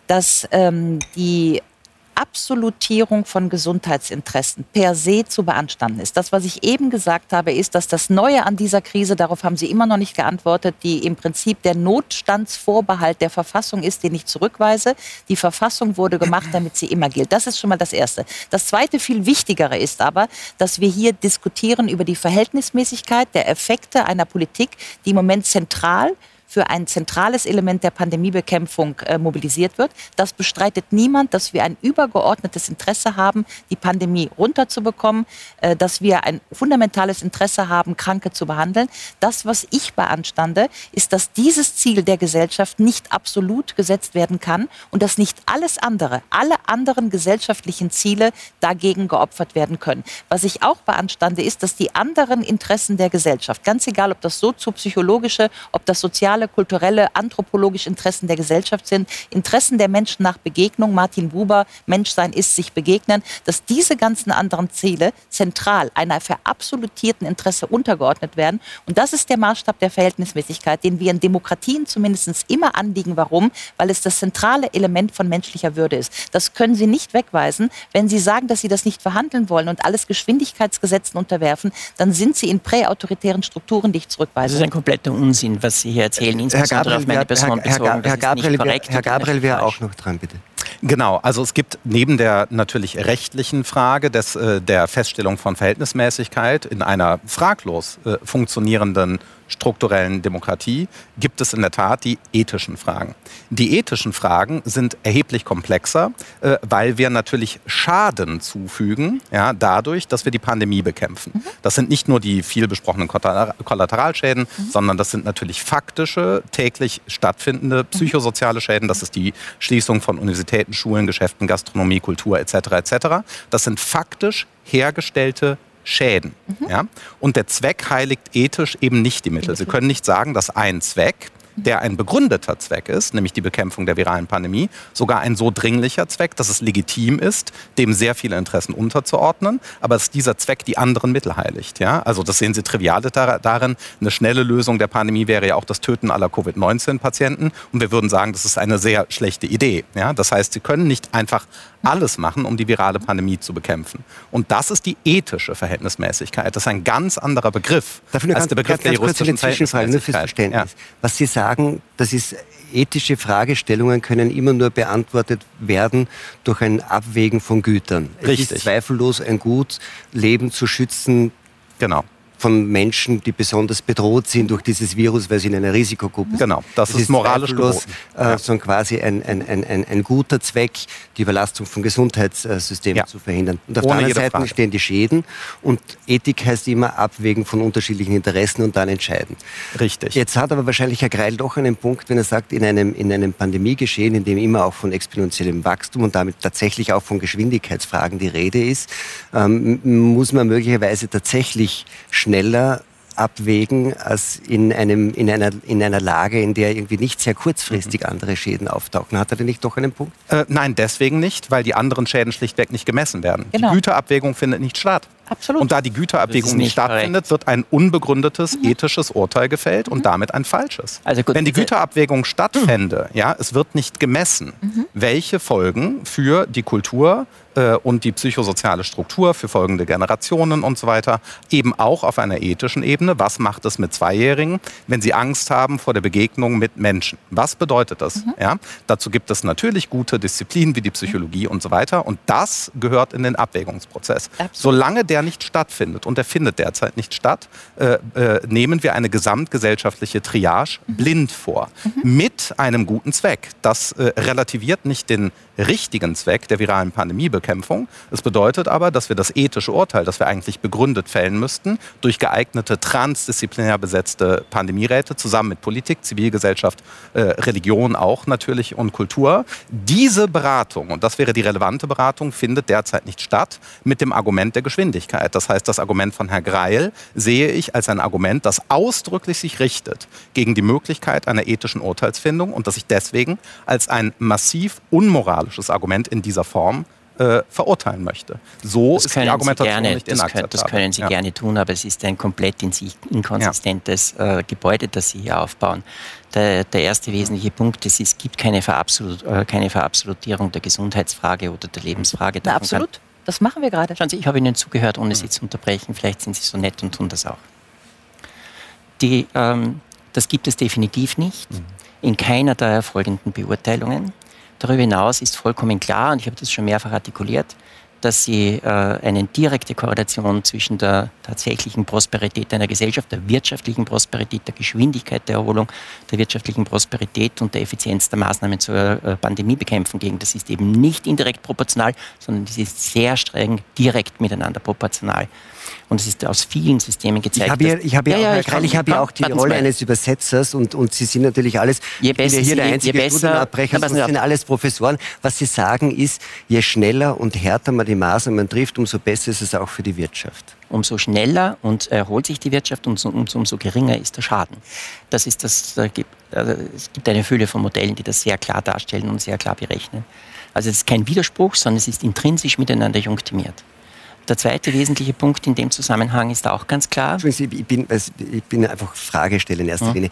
dass ähm, die Absolutierung von Gesundheitsinteressen per se zu beanstanden ist. Das, was ich eben gesagt habe, ist, dass das Neue an dieser Krise, darauf haben Sie immer noch nicht geantwortet, die im Prinzip der Notstandsvorbehalt der Verfassung ist, den ich zurückweise. Die Verfassung wurde gemacht, damit sie immer gilt. Das ist schon mal das Erste. Das Zweite, viel Wichtigere ist aber, dass wir hier diskutieren über die Verhältnismäßigkeit der Effekte einer Politik, die im Moment zentral für ein zentrales Element der Pandemiebekämpfung äh, mobilisiert wird. Das bestreitet niemand, dass wir ein übergeordnetes Interesse haben, die Pandemie runterzubekommen, äh, dass wir ein fundamentales Interesse haben, Kranke zu behandeln. Das, was ich beanstande, ist, dass dieses Ziel der Gesellschaft nicht absolut gesetzt werden kann und dass nicht alles andere, alle anderen gesellschaftlichen Ziele dagegen geopfert werden können. Was ich auch beanstande, ist, dass die anderen Interessen der Gesellschaft, ganz egal, ob das soziopsychologische, ob das soziale, kulturelle, anthropologische Interessen der Gesellschaft sind, Interessen der Menschen nach Begegnung, Martin Buber, Menschsein ist sich begegnen, dass diese ganzen anderen Ziele zentral einer verabsolutierten Interesse untergeordnet werden. Und das ist der Maßstab der Verhältnismäßigkeit, den wir in Demokratien zumindest immer anliegen. Warum? Weil es das zentrale Element von menschlicher Würde ist. Das können Sie nicht wegweisen. Wenn Sie sagen, dass Sie das nicht verhandeln wollen und alles Geschwindigkeitsgesetzen unterwerfen, dann sind Sie in präautoritären Strukturen, die ich zurückweise. Das ist ein kompletter Unsinn, was Sie hier erzählen, insbesondere auf meine Person Herr, bezogen. Herr, Herr Gabriel, korrekt Herr Gabriel wäre auch noch dran, bitte. Genau, also es gibt neben der natürlich rechtlichen Frage des, äh, der Feststellung von Verhältnismäßigkeit in einer fraglos äh, funktionierenden strukturellen Demokratie gibt es in der Tat die ethischen Fragen. Die ethischen Fragen sind erheblich komplexer, äh, weil wir natürlich Schaden zufügen, ja, dadurch, dass wir die Pandemie bekämpfen. Das sind nicht nur die viel besprochenen Kollater- Kollateralschäden, sondern das sind natürlich faktische, täglich stattfindende psychosoziale Schäden. Das ist die Schließung von Universitäten, Schulen, Geschäften, Gastronomie, Kultur etc. etc. Das sind faktisch hergestellte Schäden. Ja? Und der Zweck heiligt ethisch eben nicht die Mittel. Sie können nicht sagen, dass ein Zweck der ein begründeter Zweck ist, nämlich die Bekämpfung der viralen Pandemie, sogar ein so dringlicher Zweck, dass es legitim ist, dem sehr viele Interessen unterzuordnen, aber dass dieser Zweck die anderen Mittel heiligt. Ja? Also das sehen Sie triviale dar- darin. Eine schnelle Lösung der Pandemie wäre ja auch das Töten aller Covid-19-Patienten und wir würden sagen, das ist eine sehr schlechte Idee. Ja? Das heißt, Sie können nicht einfach alles machen, um die virale Pandemie zu bekämpfen. Und das ist die ethische Verhältnismäßigkeit. Das ist ein ganz anderer Begriff nur als ganz, der Begriff ganz, der ganz eine juristischen Zwischenfrage, nur fürs. Verständnis. Was Sie sagen, das ist ethische Fragestellungen können immer nur beantwortet werden durch ein Abwägen von Gütern. Es Richtig. ist zweifellos ein Gut, Leben zu schützen genau. Von Menschen, die besonders bedroht sind durch dieses Virus, weil sie in einer Risikogruppe sind. Genau, das Es ist moralisch geboten. Äh, Ja. so quasi ein, ein, ein, ein, ein guter Zweck, die Überlastung von Gesundheitssystemen Ja. zu verhindern. Und auf Ohne der anderen Seite Frage. stehen die Schäden und Ethik heißt immer Abwägen von unterschiedlichen Interessen und dann entscheiden. Richtig. Jetzt hat aber wahrscheinlich Herr Greil doch einen Punkt, wenn er sagt, in einem, in einem Pandemiegeschehen, in dem immer auch von exponentiellem Wachstum und damit tatsächlich auch von Geschwindigkeitsfragen die Rede ist, ähm, muss man möglicherweise tatsächlich schneller abwägen als in, einem, in, einer, in einer Lage, in der irgendwie nicht sehr kurzfristig Mhm. andere Schäden auftauchen. Hat er denn nicht doch einen Punkt? Äh, nein, deswegen nicht, weil die anderen Schäden schlichtweg nicht gemessen werden. Genau. Die Güterabwägung findet nicht statt. Absolut. Und da die Güterabwägung nicht nicht stattfindet, wird ein unbegründetes ethisches Urteil gefällt und damit ein falsches. Also gut, Wenn die Güterabwägung stattfände, ja, es wird nicht gemessen, welche Folgen für die Kultur äh, und die psychosoziale Struktur für folgende Generationen und so weiter, eben auch auf einer ethischen Ebene. Was macht es mit Zweijährigen, wenn sie Angst haben vor der Begegnung mit Menschen? Was bedeutet das? Ja? Dazu gibt es natürlich gute Disziplinen wie die Psychologie und so weiter. Und das gehört in den Abwägungsprozess. Absolut. Solange der nicht stattfindet, und der findet derzeit nicht statt, äh, äh, nehmen wir eine gesamtgesellschaftliche Triage blind vor. Mit einem guten Zweck. Das äh, relativiert nicht den richtigen Zweck der viralen Pandemiebekämpfung. Es bedeutet aber, dass wir das ethische Urteil, das wir eigentlich begründet fällen müssten, durch geeignete transdisziplinär besetzte Pandemieräte zusammen mit Politik, Zivilgesellschaft, äh, Religion auch natürlich und Kultur, diese Beratung, und das wäre die relevante Beratung, findet derzeit nicht statt mit dem Argument der Geschwindigkeit. Das heißt, das Argument von Herrn Greil sehe ich als ein Argument, das ausdrücklich sich richtet gegen die Möglichkeit einer ethischen Urteilsfindung und das ich deswegen als ein massiv unmoralisches Argument in dieser Form äh, verurteilen möchte. So das ist die Argumentation gerne, nicht das inakzeptabel. Können, das können Sie ja. gerne tun, aber es ist ein komplett in sich inkonsistentes ja. äh, Gebäude, das Sie hier aufbauen. Der, der erste wesentliche Punkt ist, es gibt keine, Verabsolut, äh, keine Verabsolutierung der Gesundheitsfrage oder der Lebensfrage. Na, absolut. Das machen wir gerade. Schauen Sie, ich habe Ihnen zugehört, ohne Sie zu unterbrechen. Vielleicht sind Sie so nett und tun das auch. Die, ähm, das gibt es definitiv nicht. Mhm. In keiner der folgenden Beurteilungen. Darüber hinaus ist vollkommen klar, und ich habe das schon mehrfach artikuliert, dass sie äh, eine direkte Korrelation zwischen der tatsächlichen Prosperität einer Gesellschaft, der wirtschaftlichen Prosperität, der Geschwindigkeit der Erholung, der wirtschaftlichen Prosperität und der Effizienz der Maßnahmen zur äh, Pandemiebekämpfung gegen. Das ist eben nicht indirekt proportional, sondern das ist sehr streng direkt miteinander proportional. Und es ist aus vielen Systemen gezeigt. Ich habe ja, ich hab ja, ja, auch, ich hab ja auch die Rolle eines Übersetzers und, und Sie sind natürlich alles, je besser, ja hier der einzige je Studienabbrecher, das sind alles Professoren. Was Sie sagen ist, je schneller und härter man die Maßnahmen trifft, umso besser ist es auch für die Wirtschaft umso schneller und erholt sich die Wirtschaft und umso, umso geringer ist der Schaden. Das ist das, da gibt, also es gibt eine Fülle von Modellen, die das sehr klar darstellen und sehr klar berechnen. Also es ist kein Widerspruch, sondern es ist intrinsisch miteinander junktiert. Der zweite wesentliche Punkt in dem Zusammenhang ist auch ganz klar. Ich bin, ich bin einfach Fragesteller in erster Linie.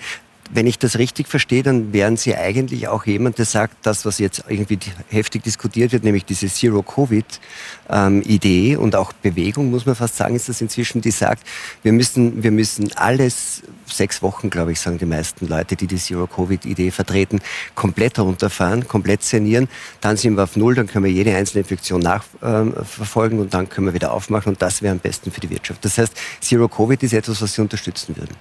Wenn ich das richtig verstehe, dann wären Sie eigentlich auch jemand, der sagt, das, was jetzt irgendwie heftig diskutiert wird, nämlich diese Zero-Covid-Idee und auch Bewegung, muss man fast sagen, ist das inzwischen, die sagt, wir müssen, wir müssen alles, sechs Wochen, glaube ich, sagen die meisten Leute, die die Zero-Covid-Idee vertreten, komplett runterfahren, komplett sanieren. Dann sind wir auf Null, dann können wir jede einzelne Infektion nachverfolgen und dann können wir wieder aufmachen und das wäre am besten für die Wirtschaft. Das heißt, Zero-Covid ist etwas, was Sie unterstützen würden.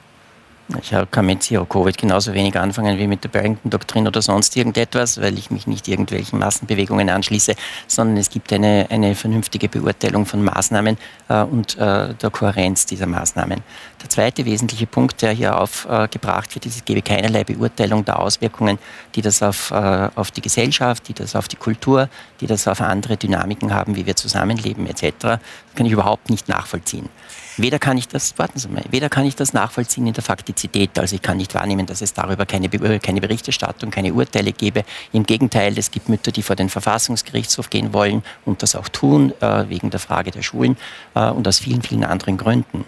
Ich kann mit Zero-Covid genauso wenig anfangen wie mit der Barrington-Doktrin oder sonst irgendetwas, weil ich mich nicht irgendwelchen Massenbewegungen anschließe, sondern es gibt eine, eine vernünftige Beurteilung von Maßnahmen äh, und äh, der Kohärenz dieser Maßnahmen. Der zweite wesentliche Punkt, der hier aufgebracht wird, ist, es gebe keinerlei Beurteilung der Auswirkungen, die das auf, äh, auf die Gesellschaft, die das auf die Kultur, die das auf andere Dynamiken haben, wie wir zusammenleben etc. Das kann ich überhaupt nicht nachvollziehen. Weder kann ich das, warten Sie mal, weder kann ich das nachvollziehen in der Faktizität, also ich kann nicht wahrnehmen, dass es darüber keine, keine Berichterstattung, keine Urteile gebe. Im Gegenteil, es gibt Mütter, die vor den Verfassungsgerichtshof gehen wollen und das auch tun, äh, wegen der Frage der Schulen äh, und aus vielen, vielen anderen Gründen.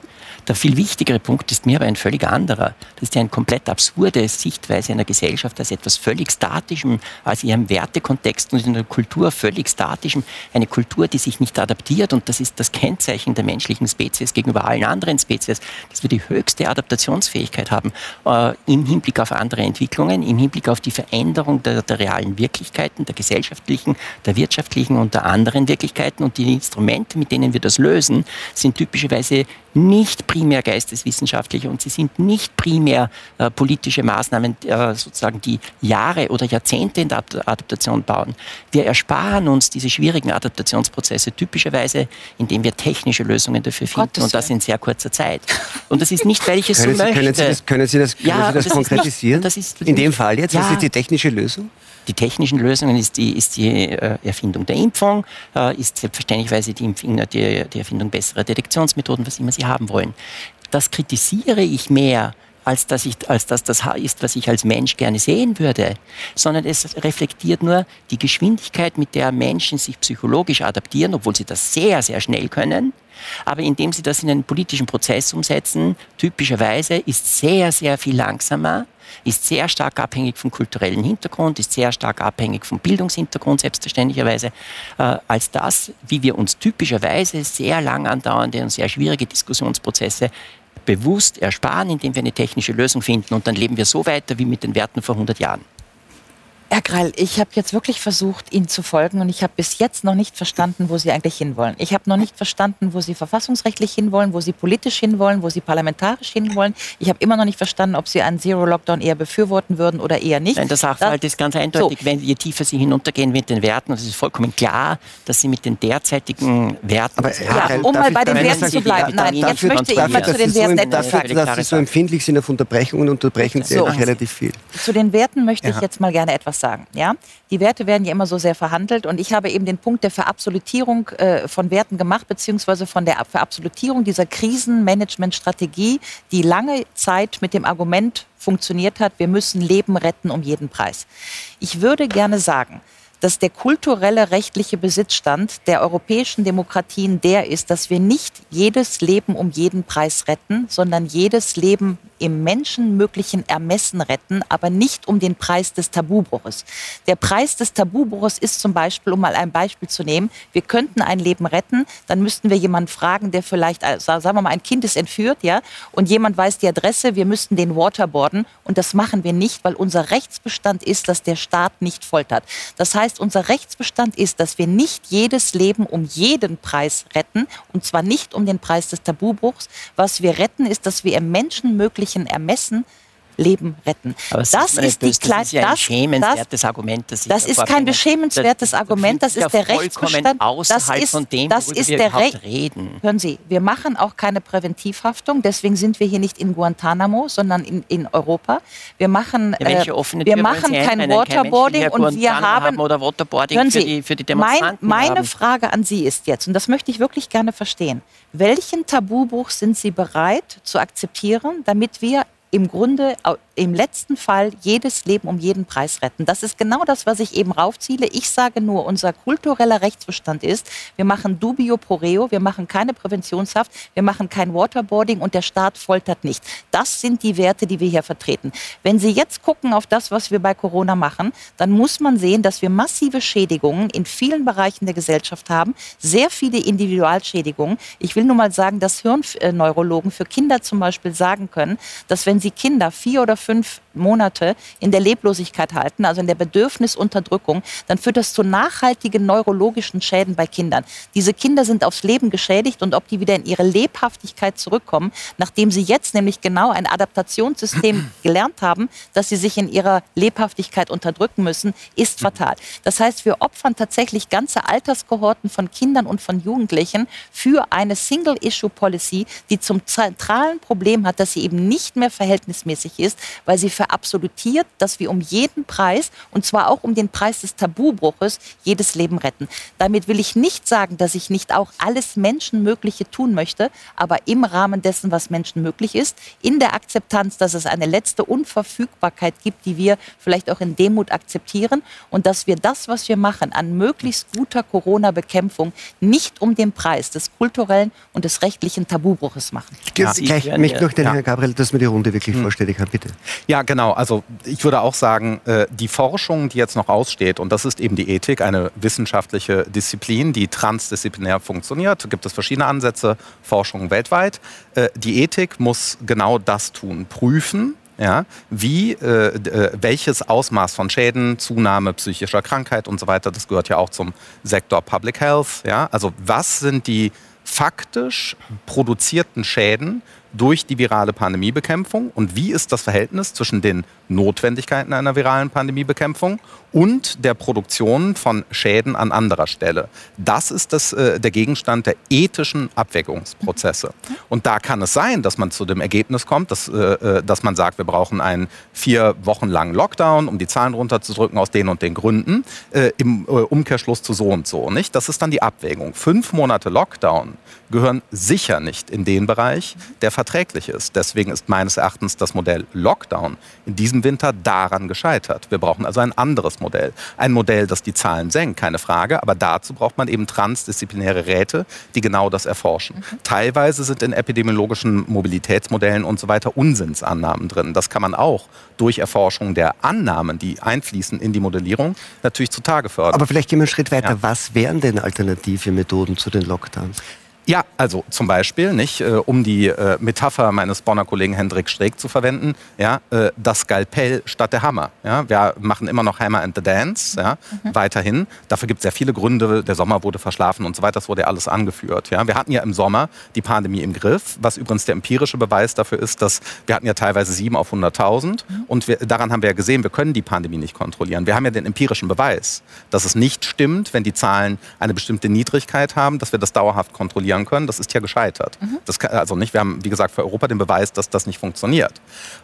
Der viel wichtigere Punkt ist mir aber ein völlig anderer. Das ist ja eine komplett absurde Sichtweise einer Gesellschaft als etwas völlig Statischem, als ihrem Wertekontext und in der Kultur völlig Statischem. Eine Kultur, die sich nicht adaptiert und das ist das Kennzeichen der menschlichen Spezies gegenüber allen anderen Spezies, dass wir die höchste Adaptationsfähigkeit haben äh, im Hinblick auf andere Entwicklungen, im Hinblick auf die Veränderung der, der realen Wirklichkeiten, der gesellschaftlichen, der wirtschaftlichen und der anderen Wirklichkeiten und die Instrumente, mit denen wir das lösen, sind typischerweise nicht primär geisteswissenschaftliche und sie sind nicht primär äh, politische Maßnahmen, äh, sozusagen die Jahre oder Jahrzehnte in der Adaptation bauen. Wir ersparen uns diese schwierigen Adaptationsprozesse typischerweise, indem wir technische Lösungen dafür finden Gottes und das in sehr kurzer Zeit. Und das ist nicht, weil ich es (laughs) können so Sie, möchte. Können Sie das, können Sie das, können ja, Sie das, das konkretisieren? Nicht, das ist, in dem Fall jetzt, ja, was ist die technische Lösung? Die technischen Lösungen ist die, ist die äh, Erfindung der Impfung, äh, ist selbstverständlich die, die, die Erfindung besserer Detektionsmethoden, was immer Sie haben wollen. Das kritisiere ich mehr, als dass, ich, als dass das ist, was ich als Mensch gerne sehen würde, sondern es reflektiert nur die Geschwindigkeit, mit der Menschen sich psychologisch adaptieren, obwohl sie das sehr, sehr schnell können. Aber indem sie das in einen politischen Prozess umsetzen, typischerweise ist sehr, sehr viel langsamer ist sehr stark abhängig vom kulturellen Hintergrund, ist sehr stark abhängig vom Bildungshintergrund selbstverständlicherweise, äh, als das, wie wir uns typischerweise sehr lang andauernde und sehr schwierige Diskussionsprozesse bewusst ersparen, indem wir eine technische Lösung finden und dann leben wir so weiter wie mit den Werten vor 100 Jahren. Herr Greil, ich habe jetzt wirklich versucht, Ihnen zu folgen und ich habe bis jetzt noch nicht verstanden, wo Sie eigentlich hinwollen. Ich habe noch nicht verstanden, wo Sie verfassungsrechtlich hinwollen, wo Sie politisch hinwollen, wo Sie parlamentarisch hinwollen. Ich habe immer noch nicht verstanden, ob Sie einen Zero-Lockdown eher befürworten würden oder eher nicht. Nein, der Sachverhalt ist ganz eindeutig. So. Wenn, je tiefer Sie hinuntergehen mit den Werten, und es ist vollkommen klar, dass Sie mit den derzeitigen Werten... Aber, ja, um mal bei den Werten zu bleiben. Nein, jetzt möchte ich mal zu den Werten etwas sagen. Dass Sie so empfindlich sind auf Unterbrechungen, unterbrechen Sie so. relativ viel. Zu den Werten möchte ich jetzt mal gerne etwas sagen. Ja? Die Werte werden ja immer so sehr verhandelt und ich habe eben den Punkt der Verabsolutierung äh, von Werten gemacht, beziehungsweise von der Verabsolutierung dieser Krisenmanagementstrategie, die lange Zeit mit dem Argument funktioniert hat, wir müssen Leben retten um jeden Preis. Ich würde gerne sagen, dass der kulturelle rechtliche Besitzstand der europäischen Demokratien der ist, dass wir nicht jedes Leben um jeden Preis retten, sondern jedes Leben im menschenmöglichen Ermessen retten, aber nicht um den Preis des Tabubruches. Der Preis des Tabubruches ist zum Beispiel, um mal ein Beispiel zu nehmen, wir könnten ein Leben retten, dann müssten wir jemanden fragen, der vielleicht, äh, sagen wir mal, ein Kind ist entführt, ja, und jemand weiß die Adresse, wir müssten den waterboarden und das machen wir nicht, weil unser Rechtsbestand ist, dass der Staat nicht foltert. Das heißt, unser Rechtsbestand ist, dass wir nicht jedes Leben um jeden Preis retten und zwar nicht um den Preis des Tabubruchs. Was wir retten, ist, dass wir im menschenmöglichen menschlichen Ermessen Leben retten. Aber das ist, die Kleid, das ist ja ein schämenswertes Argument. Das, das ist kein beschämenswertes Argument, das ist der Rechtsbestand. Das ist, von dem, das ist der Recht. Reden. Hören Sie, wir machen auch keine Präventivhaftung, deswegen sind wir hier nicht in Guantanamo, sondern in, in Europa. Wir machen, äh, wir machen kein Waterboarding und wir haben, oder Waterboarding hören Sie, für, die, für die Demonstranten mein, Meine haben. Frage an Sie ist jetzt, und das möchte ich wirklich gerne verstehen, welchen Tabubruch sind Sie bereit zu akzeptieren, damit wir im Grunde im letzten Fall jedes Leben um jeden Preis retten. Das ist genau das, was ich eben raufziele. Ich sage nur, unser kultureller Rechtsbestand ist, wir machen dubio pro reo, wir machen keine Präventionshaft, wir machen kein Waterboarding und der Staat foltert nicht. Das sind die Werte, die wir hier vertreten. Wenn Sie jetzt gucken auf das, was wir bei Corona machen, dann muss man sehen, dass wir massive Schädigungen in vielen Bereichen der Gesellschaft haben, sehr viele Individualschädigungen. Ich will nur mal sagen, dass Hirnneurologen für Kinder zum Beispiel sagen können, dass wenn sie Kinder vier oder fünf Monate in der Leblosigkeit halten, also in der Bedürfnisunterdrückung, dann führt das zu nachhaltigen neurologischen Schäden bei Kindern. Diese Kinder sind aufs Leben geschädigt und ob die wieder in ihre Lebhaftigkeit zurückkommen, nachdem sie jetzt nämlich genau ein Adaptationssystem (clears throat) gelernt haben, dass sie sich in ihrer Lebhaftigkeit unterdrücken müssen, ist fatal. Das heißt, wir opfern tatsächlich ganze Alterskohorten von Kindern und von Jugendlichen für eine Single-Issue-Policy, die zum zentralen Problem hat, dass sie eben nicht mehr verhältnismäßig ist, weil sie verabsolutiert, dass wir um jeden Preis, und zwar auch um den Preis des Tabubruches, jedes Leben retten. Damit will ich nicht sagen, dass ich nicht auch alles Menschenmögliche tun möchte, aber im Rahmen dessen, was menschenmöglich ist, in der Akzeptanz, dass es eine letzte Unverfügbarkeit gibt, die wir vielleicht auch in Demut akzeptieren und dass wir das, was wir machen, an möglichst guter Corona-Bekämpfung nicht um den Preis des kulturellen und des rechtlichen Tabubruches machen. Ja, ich möchte noch den ja. Herrn Gabriel, dass wir die Runde wirklich hm. vorstellen kann, bitte. Ja, genau. Also ich würde auch sagen, äh, die Forschung, die jetzt noch aussteht, und das ist eben die Ethik, eine wissenschaftliche Disziplin, die transdisziplinär funktioniert. Gibt es verschiedene Ansätze, Forschung weltweit. Äh, die Ethik muss genau das tun, prüfen, ja, wie, äh, äh, welches Ausmaß von Schäden, Zunahme psychischer Krankheit und so weiter, das gehört ja auch zum Sektor Public Health. Ja, also was sind die faktisch produzierten Schäden durch die virale Pandemiebekämpfung und wie ist das Verhältnis zwischen den Notwendigkeiten einer viralen Pandemiebekämpfung und der Produktion von Schäden an anderer Stelle. Das ist das, äh, der Gegenstand der ethischen Abwägungsprozesse. Und da kann es sein, dass man zu dem Ergebnis kommt, dass, äh, äh dass man sagt, wir brauchen einen vier Wochen langen Lockdown, um die Zahlen runterzudrücken aus den und den Gründen, äh, im äh, Umkehrschluss zu so und so. Nicht? Das ist dann die Abwägung. Fünf Monate Lockdown gehören sicher nicht in den Bereich, der verträglich ist. Deswegen ist meines Erachtens das Modell Lockdown in diesem Winter daran gescheitert. Wir brauchen also ein anderes Modell. Ein Modell, das die Zahlen senkt, keine Frage, aber dazu braucht man eben transdisziplinäre Räte, die genau das erforschen. Mhm. Teilweise sind in epidemiologischen Mobilitätsmodellen und so weiter Unsinnsannahmen drin. Das kann man auch durch Erforschung der Annahmen, die einfließen in die Modellierung, natürlich zutage fördern. Aber vielleicht gehen wir einen Schritt weiter. Ja. Was wären denn alternative Methoden zu den Lockdowns? Ja, also zum Beispiel, nicht, äh, um die äh, Metapher meines Bonner Kollegen Hendrik Streeck zu verwenden, ja, äh, das Skalpell statt der Hammer. Ja. Wir machen immer noch Hammer and the Dance, ja, mhm. weiterhin. Dafür gibt es ja viele Gründe. Der Sommer wurde verschlafen und so weiter. Das wurde ja alles angeführt. Ja. Wir hatten ja im Sommer die Pandemie im Griff, was übrigens der empirische Beweis dafür ist, dass wir hatten ja teilweise 7 auf 100.000 mhm. und wir, daran haben wir ja gesehen, wir können die Pandemie nicht kontrollieren. Wir haben ja den empirischen Beweis, dass es nicht stimmt, wenn die Zahlen eine bestimmte Niedrigkeit haben, dass wir das dauerhaft kontrollieren kontrollieren können, das ist ja gescheitert. Mhm. Das kann, also nicht, wir haben, wie gesagt, für Europa den Beweis, dass das nicht funktioniert.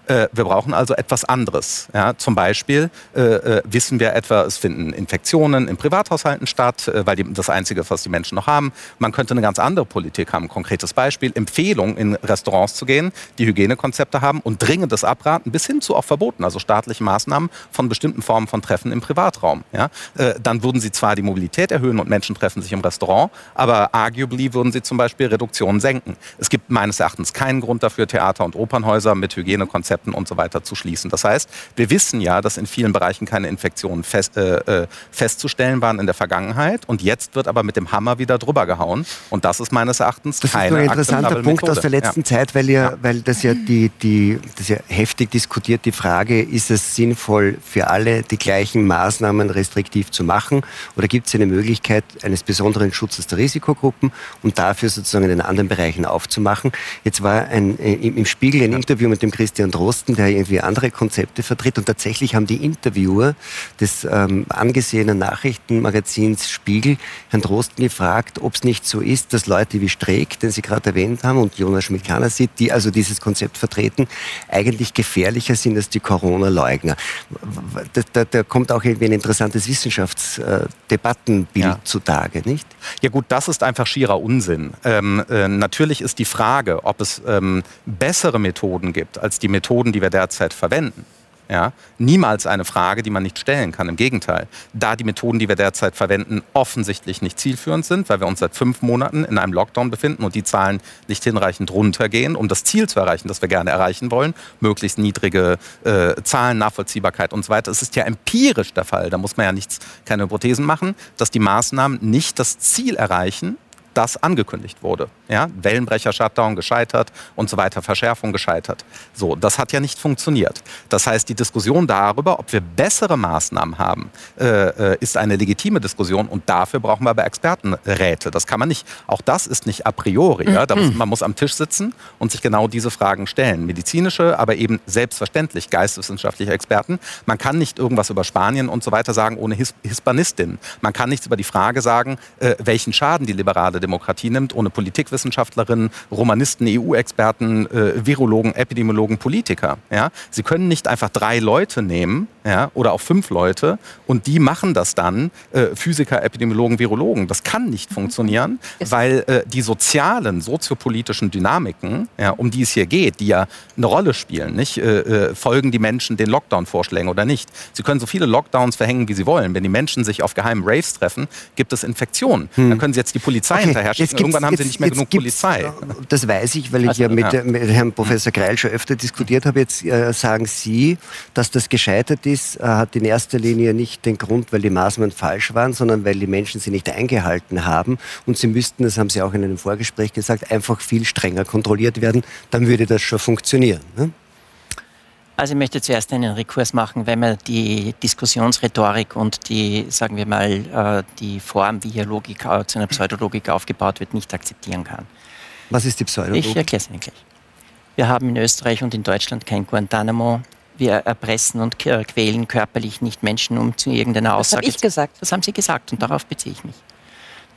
Äh, wir brauchen also etwas anderes. Ja? Zum Beispiel äh, äh, wissen wir etwa, es finden Infektionen in Privathaushalten statt, äh, weil die, das Einzige, was die Menschen noch haben. Man könnte eine ganz andere Politik haben. Konkretes Beispiel, Empfehlung, in Restaurants zu gehen, die Hygienekonzepte haben und dringendes Abraten bis hin zu auch Verboten, also staatliche Maßnahmen von bestimmten Formen von Treffen im Privatraum. Ja? Äh, dann würden sie zwar die Mobilität erhöhen und Menschen treffen sich im Restaurant, aber arguably würden sie zum Beispiel Reduktionen senken. Es gibt meines Erachtens keinen Grund dafür, Theater und Opernhäuser mit Hygienekonzepten und so weiter zu schließen. Das heißt, wir wissen ja, dass in vielen Bereichen keine Infektionen fest, äh, äh, festzustellen waren in der Vergangenheit und jetzt wird aber mit dem Hammer wieder drüber gehauen und das ist meines Erachtens das keine Das ist ein interessanter Punkt Methode. aus der letzten ja. Zeit, weil, ja, weil das ja die, die das ja heftig diskutiert die Frage, ist es sinnvoll für alle die gleichen Maßnahmen restriktiv zu machen oder gibt es eine Möglichkeit eines besonderen Schutzes der Risikogruppen und dafür dafür sozusagen in den anderen Bereichen aufzumachen. Jetzt war ein, äh, im Spiegel ein Interview mit dem Christian Drosten, der irgendwie andere Konzepte vertritt und tatsächlich haben die Interviewer des ähm, angesehenen Nachrichtenmagazins Spiegel Herrn Drosten gefragt, ob es nicht so ist, dass Leute wie Streeck, den Sie gerade erwähnt haben, und Jonas Schmidt-Kanasit, die also dieses Konzept vertreten, eigentlich gefährlicher sind als die Corona-Leugner. Da, da, da, kommt auch irgendwie ein interessantes Wissenschaftsdebattenbild ja. zutage, nicht? Ja gut, das ist einfach schierer Unsinn. Ähm, äh, natürlich ist die Frage, ob es ähm, bessere Methoden gibt als die Methoden, die wir derzeit verwenden. Ja, niemals eine Frage, die man nicht stellen kann. Im Gegenteil, da die Methoden, die wir derzeit verwenden, offensichtlich nicht zielführend sind, weil wir uns seit fünf Monaten in einem Lockdown befinden und die Zahlen nicht hinreichend runtergehen, um das Ziel zu erreichen, das wir gerne erreichen wollen, möglichst niedrige äh, Zahlen, Nachvollziehbarkeit und so weiter. Es ist ja empirisch der Fall, da muss man ja nichts, keine Hypothesen machen, dass die Maßnahmen nicht das Ziel erreichen, das angekündigt wurde. Ja? Wellenbrecher-Shutdown gescheitert und so weiter, Verschärfung gescheitert. So, das hat ja nicht funktioniert. Das heißt, die Diskussion darüber, ob wir bessere Maßnahmen haben, äh, äh, ist eine legitime Diskussion und dafür brauchen wir aber Expertenräte. Das kann man nicht, auch das ist nicht a priori. Ja? Muss, man muss am Tisch sitzen und sich genau diese Fragen stellen. Medizinische, aber eben selbstverständlich geisteswissenschaftliche Experten. Man kann nicht irgendwas über Spanien und so weiter sagen ohne His Hispanistin. Man kann nichts über die Frage sagen, äh, welchen Schaden die liberale Demokratie nimmt, ohne Politikwissenschaftlerinnen, Romanisten, EU-Experten, äh, Virologen, Epidemiologen, Politiker. Ja? Sie können nicht einfach drei Leute nehmen ja, oder auch fünf Leute und die machen das dann, äh, Physiker, Epidemiologen, Virologen. Das kann nicht funktionieren, Ist weil äh, die sozialen, soziopolitischen Dynamiken, ja, um die es hier geht, die ja eine Rolle spielen, nicht? Äh, äh folgen die Menschen den Lockdown-Vorschlägen oder nicht. Sie können so viele Lockdowns verhängen, wie sie wollen. Wenn die Menschen sich auf geheimen Raves treffen, gibt es Infektionen. Hm. Dann können sie jetzt die Polizei okay hinterher schicken. Irgendwann haben sie nicht mehr genug Polizei. Das weiß ich, weil ich also, ja, mit, ja. mit, Herrn Professor Greil schon öfter diskutiert habe. Jetzt äh, sagen Sie, dass das gescheitert ist, äh, hat in erster Linie nicht den Grund, weil die Maßnahmen falsch waren, sondern weil die Menschen sie nicht eingehalten haben. Und sie müssten, das haben Sie auch in einem Vorgespräch gesagt, einfach viel strenger kontrolliert werden. Dann würde das schon funktionieren. Ne? Also ich möchte zuerst einen Rekurs machen, wenn man die Diskussionsrhetorik und die, sagen wir mal, äh, die Form, wie hier Logik äh, zu einer Pseudologik aufgebaut wird, nicht akzeptieren kann. Was ist die Pseudologik? Ich erkläre es Ihnen gleich. Wir haben in Österreich und in Deutschland kein Guantanamo. Wir erpressen und quälen körperlich nicht Menschen, um zu irgendeiner Aussage. Das habe ich gesagt. Das haben Sie gesagt und darauf beziehe ich mich.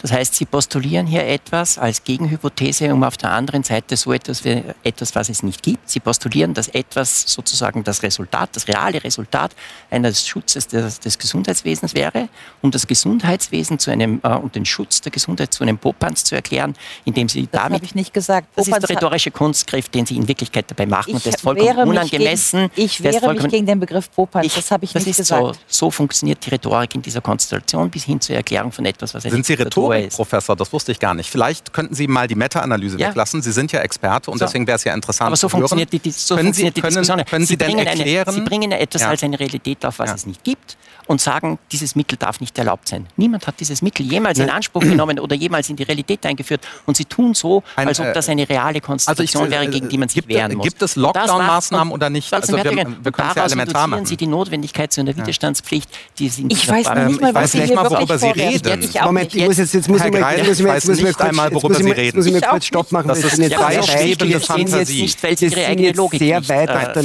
Das heißt, Sie postulieren hier etwas als Gegenhypothese, um auf der anderen Seite so etwas wie etwas, was es nicht gibt. Sie postulieren, dass etwas sozusagen das Resultat, das reale Resultat eines Schutzes des, des Gesundheitswesens wäre, um das Gesundheitswesen zu einem äh, und den Schutz der Gesundheit zu einem Popanz zu erklären, indem Sie das damit. ich nicht gesagt. Das ist der rhetorische Kunstgriff, den Sie in Wirklichkeit dabei machen und das ist vollkommen unangemessen. Gegen, ich wehre mich gegen den Begriff Popanz. das habe ich das nicht gesagt. So, so funktioniert die Rhetorik in dieser Konstellation bis hin zur Erklärung von etwas, was Sind Sie Rhetorik ist. Professor, das wusste ich gar nicht. Vielleicht könnten Sie mal die Meta-Analyse ja. weglassen. Sie sind ja Experte und so. deswegen wäre es ja interessant Aber so funktioniert die, so können funktioniert Sie, die Diskussion. Können, können Sie, Sie denn erklären? Eine, Sie bringen etwas ja. als eine Realität auf, was ja. es nicht gibt und sagen, dieses Mittel darf nicht erlaubt sein. Niemand hat dieses Mittel jemals in Anspruch genommen oder jemals in die Realität eingeführt. Und Sie tun so, als ob das eine reale Konstitution also ich, wäre, gegen die man sich gibt, wehren muss. Gibt es Lockdown-Maßnahmen oder nicht? Also wir, wir können es ja elementar machen. Sie die Notwendigkeit zu einer Widerstandspflicht, die sind Ich weiß nicht mal, was Sie hier mal, worüber Sie reden. Moment, ich muss jetzt, jetzt muss ich mal, muss ich weiß nicht einmal, worüber Sie reden. Muss ich mir kurz Stopp machen. Das ist freischwebende Fantasie. Nicht, weil Sie Ihre eigene Logik sehr weit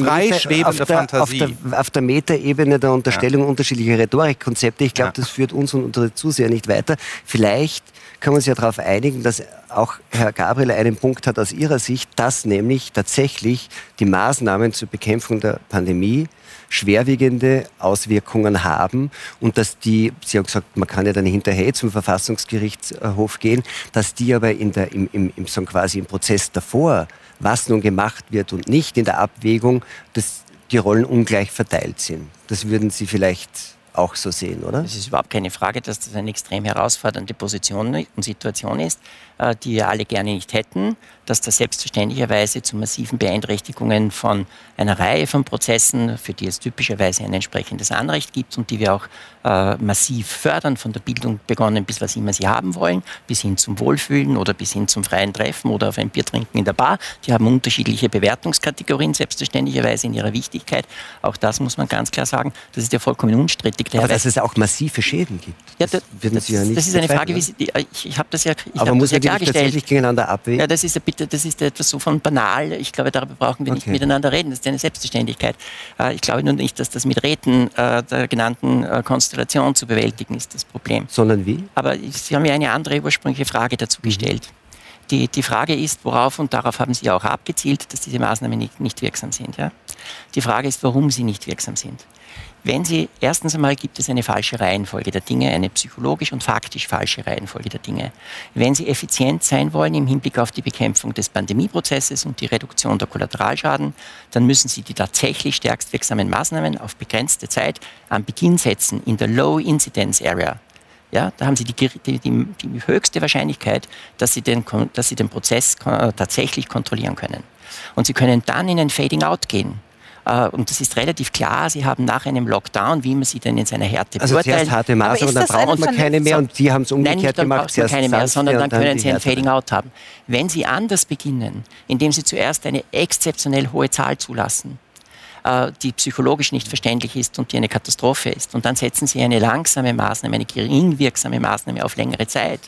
auf der Metaebene der Unterstellung unterschiedlicher Rhetorikkonzepte. Ich glaube, das führt uns und unsere Zuseher nicht weiter. Vielleicht können wir uns ja darauf einigen, dass auch Herr Gabriel einen Punkt hat aus Ihrer Sicht, dass nämlich tatsächlich die Maßnahmen zur Bekämpfung der Pandemie schwerwiegende Auswirkungen haben und dass die, Sie haben gesagt, man kann ja dann hinterher zum Verfassungsgerichtshof gehen, dass die aber in der, im, im, im, so quasi im Prozess davor, was nun gemacht wird und nicht in der Abwägung, dass die Rollen ungleich verteilt sind. Das würden Sie vielleicht auch so sehen, oder? Es ist überhaupt keine Frage, dass das eine extrem herausfordernde Position und Situation ist, die wir alle gerne nicht hätten, dass das selbstverständlicherweise zu massiven Beeinträchtigungen von einer Reihe von Prozessen, für die es typischerweise ein entsprechendes Anrecht gibt und die wir auch äh, massiv fördern, von der Bildung begonnen bis was immer sie haben wollen, bis hin zum Wohlfühlen oder bis hin zum freien Treffen oder auf ein Bier trinken in der Bar. Die haben unterschiedliche Bewertungskategorien, selbstverständlicherweise in ihrer Wichtigkeit. Auch das muss man ganz klar sagen. Das ist ja vollkommen unstrittig. Aber dass es auch massive Schäden gibt, ja, das, das, ja das ist eine Frage, wie Sie, ich, ich habe das ja, ich Aber muss das ja klargestellt. tatsächlich gegeneinander abwägen? Ja, das ist, bitte, das ist etwas so von banal. Ich glaube, darüber brauchen wir okay. nicht miteinander reden. Das ist eine Selbstverständlichkeit. Äh, ich glaube nur nicht, dass das mit Räten äh, der genannten äh, Konstellation zu bewältigen ist, das Problem. Sondern wie? Aber Sie haben mir eine andere ursprüngliche Frage dazu mhm. gestellt. Die, die Frage ist, worauf, und darauf haben Sie auch abgezielt, dass diese Maßnahmen nicht, nicht wirksam sind. Ja? Die Frage ist, warum sie nicht wirksam sind. Wenn Sie, erstens einmal gibt es eine falsche Reihenfolge der Dinge, eine psychologisch und faktisch falsche Reihenfolge der Dinge. Wenn Sie effizient sein wollen im Hinblick auf die Bekämpfung des Pandemieprozesses und die Reduktion der Kollateralschaden, dann müssen Sie die tatsächlich stärkst wirksamen Maßnahmen auf begrenzte Zeit am Beginn setzen, in der Low Incidence Area. Ja, da haben Sie die, die, die, die höchste Wahrscheinlichkeit, dass Sie, den, dass Sie den Prozess tatsächlich kontrollieren können. Und Sie können dann in ein Fading Out gehen. Äh, und das ist relativ klar, Sie haben nach einem Lockdown, wie man sie denn in seiner Härte also beurteilt. Also zuerst harte Maßnahmen, dann braucht man keine mehr und Sie haben es umgekehrt Nein, dann gemacht. Zuerst keine mehr, sondern dann, dann können Sie ein Fading Out haben. Wenn Sie anders beginnen, indem Sie zuerst eine exzeptionell hohe Zahl zulassen, äh, die psychologisch nicht verständlich ist und die eine Katastrophe ist. Und dann setzen Sie eine langsame Maßnahme, eine geringwirksame Maßnahme auf längere Zeit.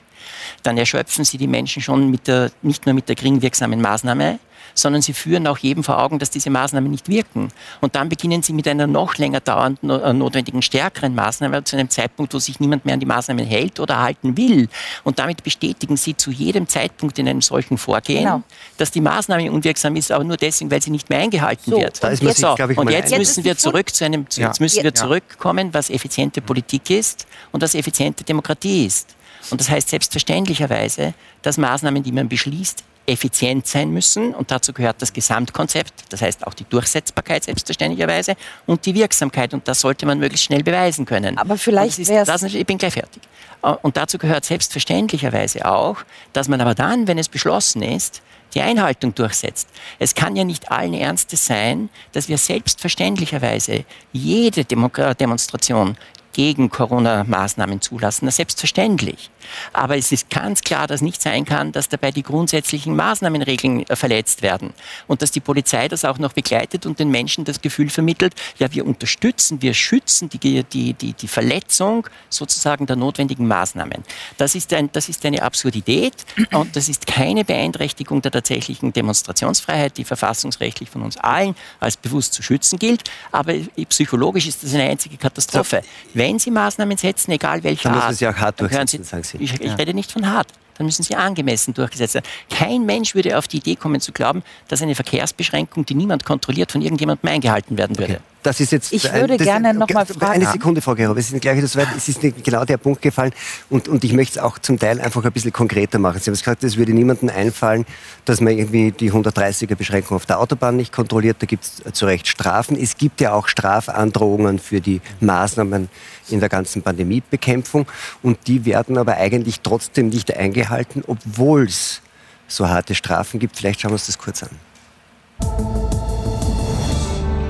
Dann erschöpfen Sie die Menschen schon der, nicht nur mit der geringwirksamen Maßnahme, sondern sie führen auch jedem vor Augen, dass diese Maßnahmen nicht wirken. Und dann beginnen sie mit einer noch länger dauernden, äh, notwendigen, stärkeren Maßnahme zu einem Zeitpunkt, wo sich niemand mehr an die Maßnahmen hält oder halten will. Und damit bestätigen sie zu jedem Zeitpunkt in einem solchen Vorgehen, genau. dass die Maßnahme unwirksam ist, aber nur deswegen, weil sie nicht mehr eingehalten so, wird. Da ist man sich, so, ich, und jetzt müssen wir zurück zu einem, ja. jetzt müssen wir zurückkommen, was effiziente Politik ist und was effiziente Demokratie ist. Und das heißt selbstverständlicherweise, dass Maßnahmen, die man beschließt, effizient sein müssen und dazu gehört das Gesamtkonzept, das heißt auch die Durchsetzbarkeit selbstverständlicherweise und die Wirksamkeit und das sollte man möglichst schnell beweisen können. Aber vielleicht ist das, ich bin gleich fertig. Äh, und dazu gehört selbstverständlicherweise auch, dass man aber dann, wenn es beschlossen ist, die Einhaltung durchsetzt. Es kann ja nicht allen Ernstes sein, dass wir selbstverständlicherweise jede Demo Demonstration gegen Corona-Maßnahmen zulassen. Das selbstverständlich. Aber es ist ganz klar, dass nicht sein kann, dass dabei die grundsätzlichen Maßnahmenregeln äh, verletzt werden. Und dass die Polizei das auch noch begleitet und den Menschen das Gefühl vermittelt, ja, wir unterstützen, wir schützen die, die, die, die Verletzung sozusagen der notwendigen Maßnahmen. Das ist, ein, das ist eine Absurdität und das ist keine Beeinträchtigung der tatsächlichen Demonstrationsfreiheit, die verfassungsrechtlich von uns allen als bewusst zu schützen gilt. Aber psychologisch ist das eine einzige Katastrophe. Wenn wenn Sie Maßnahmen setzen, egal welche dann Art, müssen Sie auch hart durchsetzen, Sie, sagen Sie. Ich, ich ja. rede nicht von hart. Dann müssen sie angemessen durchgesetzt werden. Kein Mensch würde auf die Idee kommen zu glauben, dass eine Verkehrsbeschränkung, die niemand kontrolliert, von irgendjemandem eingehalten werden würde. Okay. das ist jetzt. Ich würde das, gerne noch mal fragen. Eine Sekunde, Frau Gerber, wir sind gleich wieder so weit. Es ist genau der Punkt gefallen und, und ich möchte es auch zum Teil einfach ein bisschen konkreter machen. Sie haben gesagt, es würde niemandem einfallen, dass man irgendwie die 130er-Beschränkung auf der Autobahn nicht kontrolliert. Da gibt es zu Recht Strafen. Es gibt ja auch Strafandrohungen für die Maßnahmen in der ganzen Pandemiebekämpfung und die werden aber eigentlich trotzdem nicht eingehalten, obwohl es so harte Strafen gibt. Vielleicht schauen wir uns das kurz an.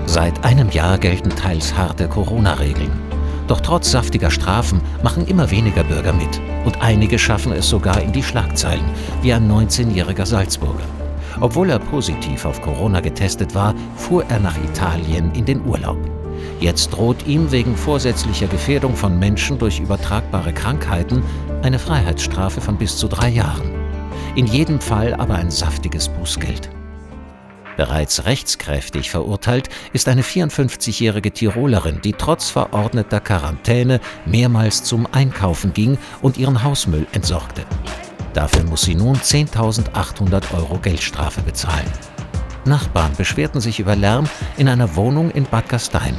Seit einem Jahr gelten teils harte Corona-Regeln. Doch trotz saftiger Strafen machen immer weniger Bürger mit. Und einige schaffen es sogar in die Schlagzeilen, wie ein 19-jähriger Salzburger. Obwohl er positiv auf Corona getestet war, fuhr er nach Italien in den Urlaub. Jetzt droht ihm wegen vorsätzlicher Gefährdung von Menschen durch übertragbare Krankheiten eine Freiheitsstrafe von bis zu drei Jahren. In jedem Fall aber ein saftiges Bußgeld. Bereits rechtskräftig verurteilt ist eine 54-jährige Tirolerin, die trotz verordneter Quarantäne mehrmals zum Einkaufen ging und ihren Hausmüll entsorgte. Dafür muss sie nun 10.800 Euro Geldstrafe bezahlen. Nachbarn beschwerten sich über Lärm in einer Wohnung in Bad Gastein.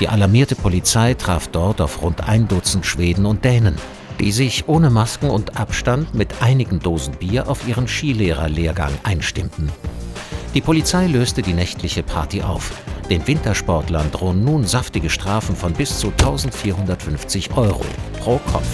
Die alarmierte Polizei traf dort auf rund ein Dutzend Schweden und Dänen, die sich ohne Masken und Abstand mit einigen Dosen Bier auf ihren Skilehrerlehrgang einstimmten. Die Polizei löste die nächtliche Party auf. Den Wintersportlern drohen nun saftige Strafen von bis zu 1450 Euro pro Kopf.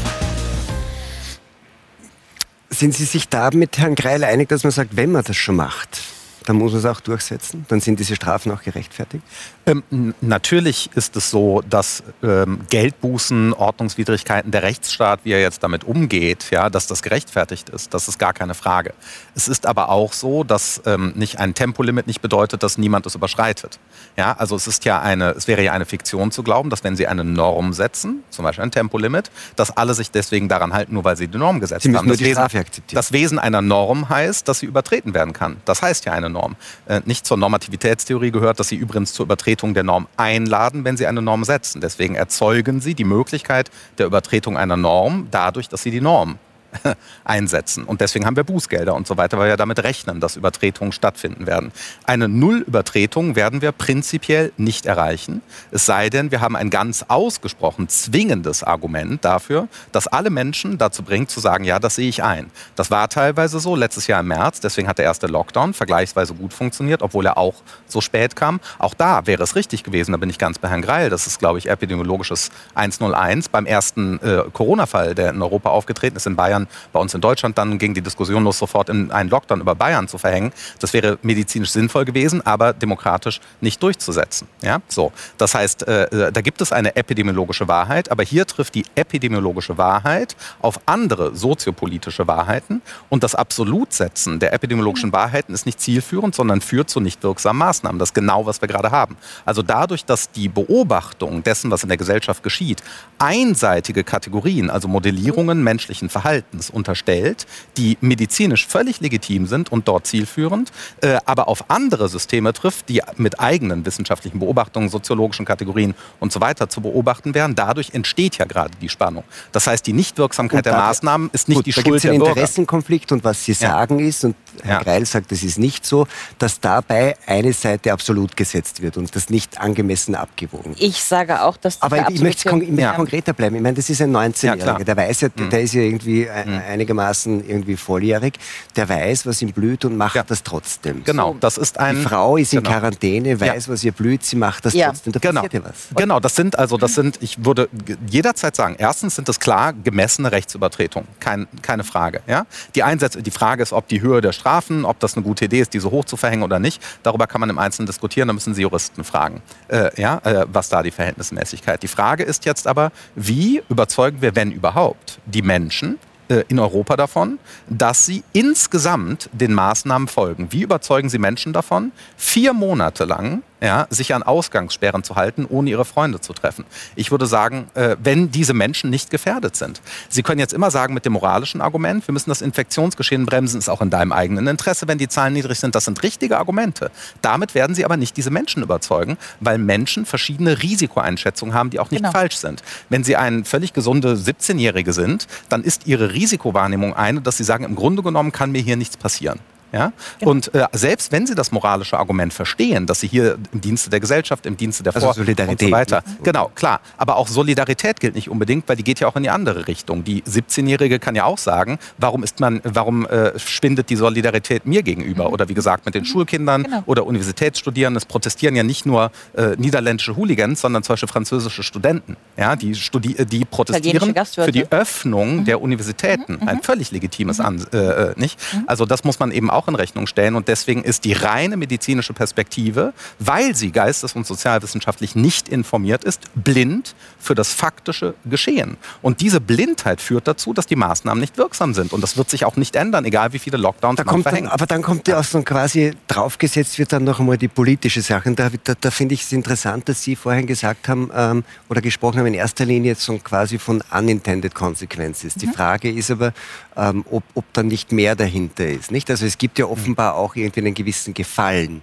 Sind Sie sich da mit Herrn Greil einig, dass man sagt, wenn man das schon macht, dann muss man es auch durchsetzen? Dann sind diese Strafen auch gerechtfertigt? Ähm, natürlich ist es so, dass ähm, Geldbußen, Ordnungswidrigkeiten, der Rechtsstaat, wie er jetzt damit umgeht, ja, dass das gerechtfertigt ist. Das ist gar keine Frage. Es ist aber auch so, dass ähm, nicht ein Tempolimit nicht bedeutet, dass niemand es überschreitet. Ja, also es ist ja eine, es wäre ja eine Fiktion zu glauben, dass wenn Sie eine Norm setzen, zum Beispiel ein Tempolimit, dass alle sich deswegen daran halten, nur weil sie die Norm gesetzt sie haben. Nur das, die Wesen, das Wesen einer Norm heißt, dass sie übertreten werden kann. Das heißt ja eine Norm. Äh, nicht zur Normativitätstheorie gehört, dass sie übrigens zur Übertretung der Norm einladen, wenn sie eine Norm setzen. Deswegen erzeugen sie die Möglichkeit der Übertretung einer Norm dadurch, dass sie die Norm (laughs) einsetzen. Und deswegen haben wir Bußgelder und so weiter, weil wir damit rechnen, dass Übertretungen stattfinden werden. Eine Nullübertretung werden wir prinzipiell nicht erreichen. Es sei denn, wir haben ein ganz ausgesprochen zwingendes Argument dafür, dass alle Menschen dazu bringt, zu sagen, ja, das sehe ich ein. Das war teilweise so letztes Jahr im März, deswegen hat der erste Lockdown vergleichsweise gut funktioniert, obwohl er auch so spät kam. Auch da wäre es richtig gewesen, da bin ich ganz bei Herrn Greil. Das ist, glaube ich, epidemiologisches 101 beim ersten äh, Corona-Fall, der in Europa aufgetreten ist in Bayern Bei uns in Deutschland dann ging die Diskussion los, sofort in einen Lockdown über Bayern zu verhängen. Das wäre medizinisch sinnvoll gewesen, aber demokratisch nicht durchzusetzen. Ja? So. Das heißt, äh, äh, da gibt es eine epidemiologische Wahrheit, aber hier trifft die epidemiologische Wahrheit auf andere soziopolitische Wahrheiten und das Absolutsetzen der epidemiologischen Wahrheiten ist nicht zielführend, sondern führt zu nicht wirksamen Maßnahmen. Das ist genau, was wir gerade haben. Also dadurch, dass die Beobachtung dessen, was in der Gesellschaft geschieht, einseitige Kategorien, also Modellierungen menschlichen Verhaltens, Verhaltens unterstellt, die medizinisch völlig legitim sind und dort zielführend, äh, aber auf andere Systeme trifft, die mit eigenen wissenschaftlichen Beobachtungen, soziologischen Kategorien und so weiter zu beobachten wären. Dadurch entsteht ja gerade die Spannung. Das heißt, die Nichtwirksamkeit der Maßnahmen ist nicht gut, die da Schuld der einen Interessenkonflikt und was Sie ja. sagen ist, und Herr ja. Greil sagt, es ist nicht so, dass dabei eine Seite absolut gesetzt wird und das nicht angemessen abgewogen wird. Ich sage auch, dass Aber ich möchte kon ja. konkreter bleiben. Ich meine, das ist ein 19-Jähriger, der weiß ja, mhm. der ist ja irgendwie mhm. einigermaßen irgendwie volljährig, der weiß, was ihm blüht und macht ja. das trotzdem. Genau, das ist ein... Die Frau ist genau. in Quarantäne, weiß, ja. was ihr blüht, sie macht das ja. trotzdem. Da genau. passiert ja was. Genau, das sind also, das sind, ich würde jederzeit sagen, erstens sind das klar gemessene Rechtsübertretungen, Kein, keine Frage. Ja? Die, Einsätze, die Frage ist, ob die Höhe der Strafen, ob das eine gute Idee ist, die so hoch zu verhängen oder nicht, darüber kann man im Einzelnen diskutieren, da müssen Sie Juristen fragen, äh, ja, äh, was da die Verhältnismäßigkeit. Die Frage ist jetzt aber, wie überzeugen wir, wenn überhaupt, die Menschen, äh, in Europa davon, dass sie insgesamt den Maßnahmen folgen. Wie überzeugen Sie Menschen davon, vier Monate lang ja, sich an Ausgangssperren zu halten, ohne ihre Freunde zu treffen. Ich würde sagen, äh, wenn diese Menschen nicht gefährdet sind. Sie können jetzt immer sagen mit dem moralischen Argument, wir müssen das Infektionsgeschehen bremsen, ist auch in deinem eigenen Interesse, wenn die Zahlen niedrig sind. Das sind richtige Argumente. Damit werden Sie aber nicht diese Menschen überzeugen, weil Menschen verschiedene Risikoeinschätzungen haben, die auch nicht genau. falsch sind. Wenn Sie ein völlig gesunde 17-Jährige sind, dann ist Ihre Risikowahrnehmung eine, dass Sie sagen, im Grunde genommen kann mir hier nichts passieren. Ja? Genau. Und äh, selbst wenn Sie das moralische Argument verstehen, dass Sie hier im Dienste der Gesellschaft, im Dienste der also Vor Solidarität. und so weiter. Mhm. Genau, klar. Aber auch Solidarität gilt nicht unbedingt, weil die geht ja auch in die andere Richtung. Die 17-Jährige kann ja auch sagen, warum ist man, warum äh, schwindet die Solidarität mir gegenüber? Mhm. Oder wie gesagt, mit den mhm. Schulkindern genau. oder Universitätsstudierenden. Es protestieren ja nicht nur äh, niederländische Hooligans, sondern zum Beispiel französische Studenten. Ja, die, studi die protestieren für die Öffnung mhm. der Universitäten. Mhm. Ein völlig legitimes An äh, äh, nicht? Also das muss man eben auch auch in Rechnung stellen. Und deswegen ist die reine medizinische Perspektive, weil sie geistes- und sozialwissenschaftlich nicht informiert ist, blind für das faktische Geschehen. Und diese Blindheit führt dazu, dass die Maßnahmen nicht wirksam sind. Und das wird sich auch nicht ändern, egal wie viele Lockdowns da man verhängt. Dann, aber dann kommt ja auch so quasi draufgesetzt wird dann noch einmal die politische Sache. Und da, da, da finde ich es interessant, dass Sie vorhin gesagt haben ähm, oder gesprochen haben, in erster Linie so quasi von unintended consequences. Mhm. Die Frage ist aber, ähm, ob, ob da nicht mehr dahinter ist. Nicht? Also es gibt ja offenbar auch irgendwie einen gewissen Gefallen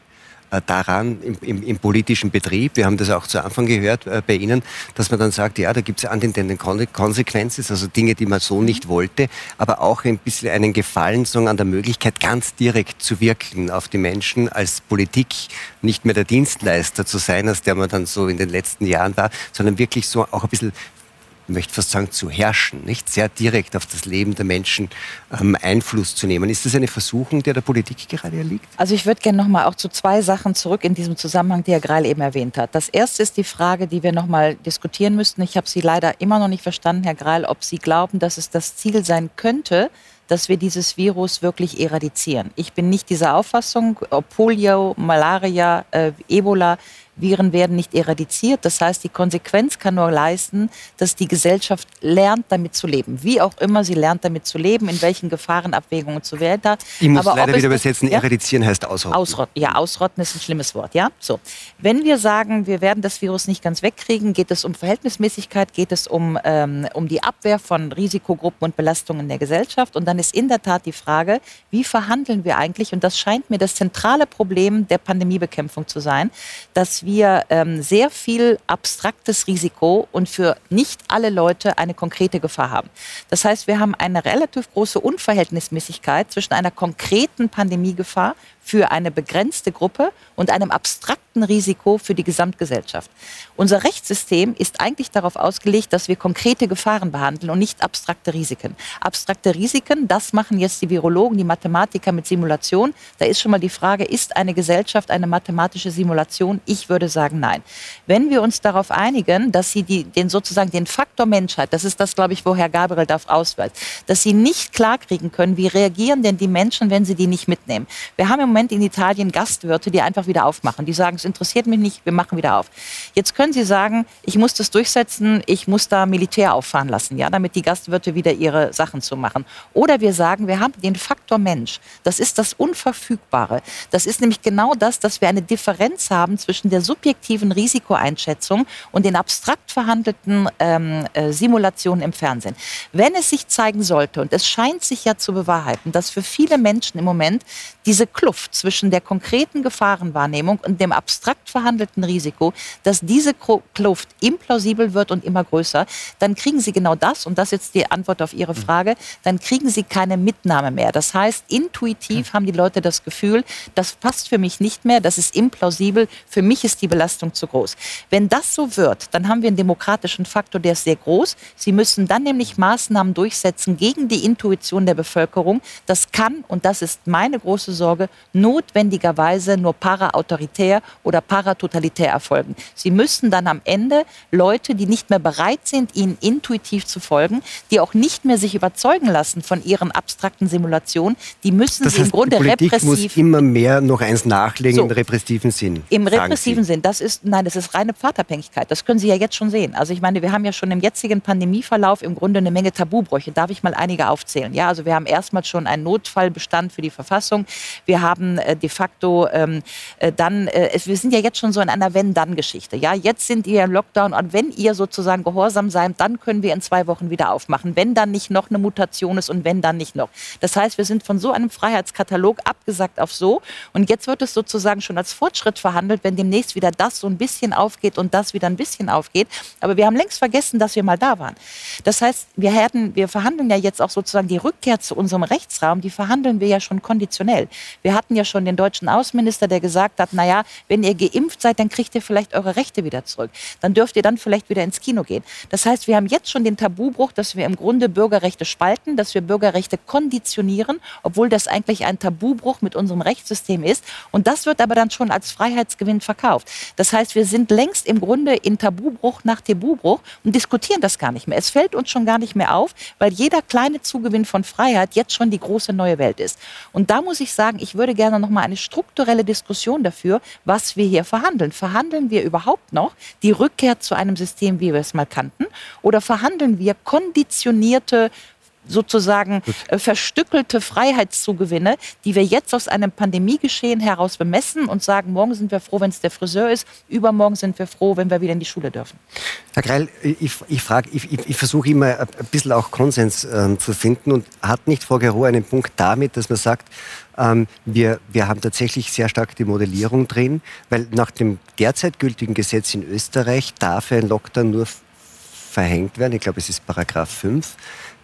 äh, daran im, im, im, politischen Betrieb. Wir haben das auch zu Anfang gehört äh, bei Ihnen, dass man dann sagt, ja, da gibt es unintended Konsequenzen, also Dinge, die man so nicht wollte, aber auch ein bisschen einen Gefallen sagen, an der Möglichkeit, ganz direkt zu wirken auf die Menschen, als Politik nicht mehr der Dienstleister zu sein, als der man dann so in den letzten Jahren war, sondern wirklich so auch ein bisschen möchte fast sagen, zu herrschen, nicht sehr direkt auf das Leben der Menschen ähm, Einfluss zu nehmen. Ist das eine Versuchung, der der Politik gerade erliegt? Also ich würde gerne noch mal auch zu zwei Sachen zurück in diesem Zusammenhang, die Herr Greil eben erwähnt hat. Das erste ist die Frage, die wir noch mal diskutieren müssten. Ich habe Sie leider immer noch nicht verstanden, Herr Greil, ob Sie glauben, dass es das Ziel sein könnte, dass wir dieses Virus wirklich eradizieren. Ich bin nicht dieser Auffassung, Polio, Malaria, äh, Ebola Viren werden nicht eradiziert. Das heißt, die Konsequenz kann nur leisten, dass die Gesellschaft lernt, damit zu leben. Wie auch immer sie lernt, damit zu leben, in welchen Gefahrenabwägungen zu werden. Ich muss Aber leider wieder übersetzen, ja? eradizieren heißt ausrotten. ausrotten. Ja, ausrotten ist ein schlimmes Wort. Ja? So. Wenn wir sagen, wir werden das Virus nicht ganz wegkriegen, geht es um Verhältnismäßigkeit, geht es um, ähm, um die Abwehr von Risikogruppen und Belastungen der Gesellschaft. Und dann ist in der Tat die Frage, wie verhandeln wir eigentlich? Und das scheint mir das zentrale Problem der Pandemiebekämpfung zu sein, dass wir ähm, sehr viel abstraktes Risiko und für nicht alle Leute eine konkrete Gefahr haben. Das heißt, wir haben eine relativ große Unverhältnismäßigkeit zwischen einer konkreten Pandemiegefahr für eine begrenzte Gruppe und einem abstrakten Risiko für die Gesamtgesellschaft. Unser Rechtssystem ist eigentlich darauf ausgelegt, dass wir konkrete Gefahren behandeln und nicht abstrakte Risiken. Abstrakte Risiken, das machen jetzt die Virologen, die Mathematiker mit Simulation. Da ist schon mal die Frage, ist eine Gesellschaft eine mathematische Simulation? Ich würde sagen, nein. Wenn wir uns darauf einigen, dass sie die, den sozusagen den Faktor Menschheit, das ist das, glaube ich, wo Herr Gabriel darauf auswählt, dass sie nicht klarkriegen können, wie reagieren denn die Menschen, wenn sie die nicht mitnehmen. Wir haben im Moment in Italien Gastwirte, die einfach wieder aufmachen. Die sagen, es interessiert mich nicht, wir machen wieder auf. Jetzt können Sie sagen, ich muss das durchsetzen, ich muss da Militär auffahren lassen, ja, damit die Gastwirte wieder ihre Sachen zu machen. Oder wir sagen, wir haben den Faktor Mensch. Das ist das Unverfügbare. Das ist nämlich genau das, dass wir eine Differenz haben zwischen der subjektiven Risikoeinschätzung und den abstrakt verhandelten ähm, äh, Simulationen im Fernsehen. Wenn es sich zeigen sollte, und es scheint sich ja zu bewahrheiten, dass für viele Menschen im Moment diese Kluft zwischen der konkreten Gefahrenwahrnehmung und dem abstrakt verhandelten Risiko, dass diese Kluft implausibel wird und immer größer, dann kriegen Sie genau das, und das ist jetzt die Antwort auf Ihre Frage, dann kriegen Sie keine Mitnahme mehr. Das heißt, intuitiv haben die Leute das Gefühl, das passt für mich nicht mehr, das ist implausibel, für mich ist die Belastung zu groß. Wenn das so wird, dann haben wir einen demokratischen Faktor, der ist sehr groß. Sie müssen dann nämlich Maßnahmen durchsetzen gegen die Intuition der Bevölkerung. Das kann, und das ist meine große Sorge, notwendigerweise nur paraautoritär oder paratotalitär erfolgen. Sie müssen dann am Ende Leute, die nicht mehr bereit sind, ihnen intuitiv zu folgen, die auch nicht mehr sich überzeugen lassen von ihren abstrakten Simulationen, die müssen das sie heißt, im Grunde die Politik repressiv. muss immer mehr noch eins nachlegen so, im repressiven Sinn. Im repressiven Sinn. Das ist, nein, das ist reine Pfadabhängigkeit. Das können Sie ja jetzt schon sehen. Also ich meine, wir haben ja schon im jetzigen Pandemieverlauf im Grunde eine Menge Tabubrüche. Darf ich mal einige aufzählen? Ja, also wir haben erstmal schon einen Notfallbestand für die Verfassung. Wir haben haben äh, de facto ähm, äh, dann, äh, wir sind ja jetzt schon so in einer Wenn-Dann-Geschichte. Ja, jetzt sind ihr im Lockdown und wenn ihr sozusagen gehorsam seid, dann können wir in zwei Wochen wieder aufmachen. Wenn dann nicht noch eine Mutation ist und wenn dann nicht noch. Das heißt, wir sind von so einem Freiheitskatalog abgesagt auf so und jetzt wird es sozusagen schon als Fortschritt verhandelt, wenn demnächst wieder das so ein bisschen aufgeht und das wieder ein bisschen aufgeht. Aber wir haben längst vergessen, dass wir mal da waren. Das heißt, wir, hätten, wir verhandeln ja jetzt auch sozusagen die Rückkehr zu unserem Rechtsraum, die verhandeln wir ja schon konditionell. Wir hatten ja schon den deutschen Außenminister, der gesagt hat, naja, wenn ihr geimpft seid, dann kriegt ihr vielleicht eure Rechte wieder zurück. Dann dürft ihr dann vielleicht wieder ins Kino gehen. Das heißt, wir haben jetzt schon den Tabubruch, dass wir im Grunde Bürgerrechte spalten, dass wir Bürgerrechte konditionieren, obwohl das eigentlich ein Tabubruch mit unserem Rechtssystem ist. Und das wird aber dann schon als Freiheitsgewinn verkauft. Das heißt, wir sind längst im Grunde in Tabubruch nach Tabubruch und diskutieren das gar nicht mehr. Es fällt uns schon gar nicht mehr auf, weil jeder kleine Zugewinn von Freiheit jetzt schon die große neue Welt ist. Und da muss ich sagen, ich würde gerne noch mal eine strukturelle Diskussion dafür, was wir hier verhandeln. Verhandeln wir überhaupt noch die Rückkehr zu einem System, wie wir es mal kannten, oder verhandeln wir konditionierte sozusagen äh, verstückelte Freiheitszugewinne, die wir jetzt aus einem Pandemiegeschehen heraus bemessen und sagen, morgen sind wir froh, wenn es der Friseur ist, übermorgen sind wir froh, wenn wir wieder in die Schule dürfen. Herr Greil, ich, ich, ich, ich, ich versuche immer ein bisschen auch Konsens äh, zu finden und hat nicht Frau Gero einen Punkt damit, dass man sagt, ähm, wir, wir haben tatsächlich sehr stark die Modellierung drin, weil nach dem derzeit gültigen Gesetz in Österreich darf ein Lockdown nur verhängt werden. Ich glaube, es ist Paragraph 5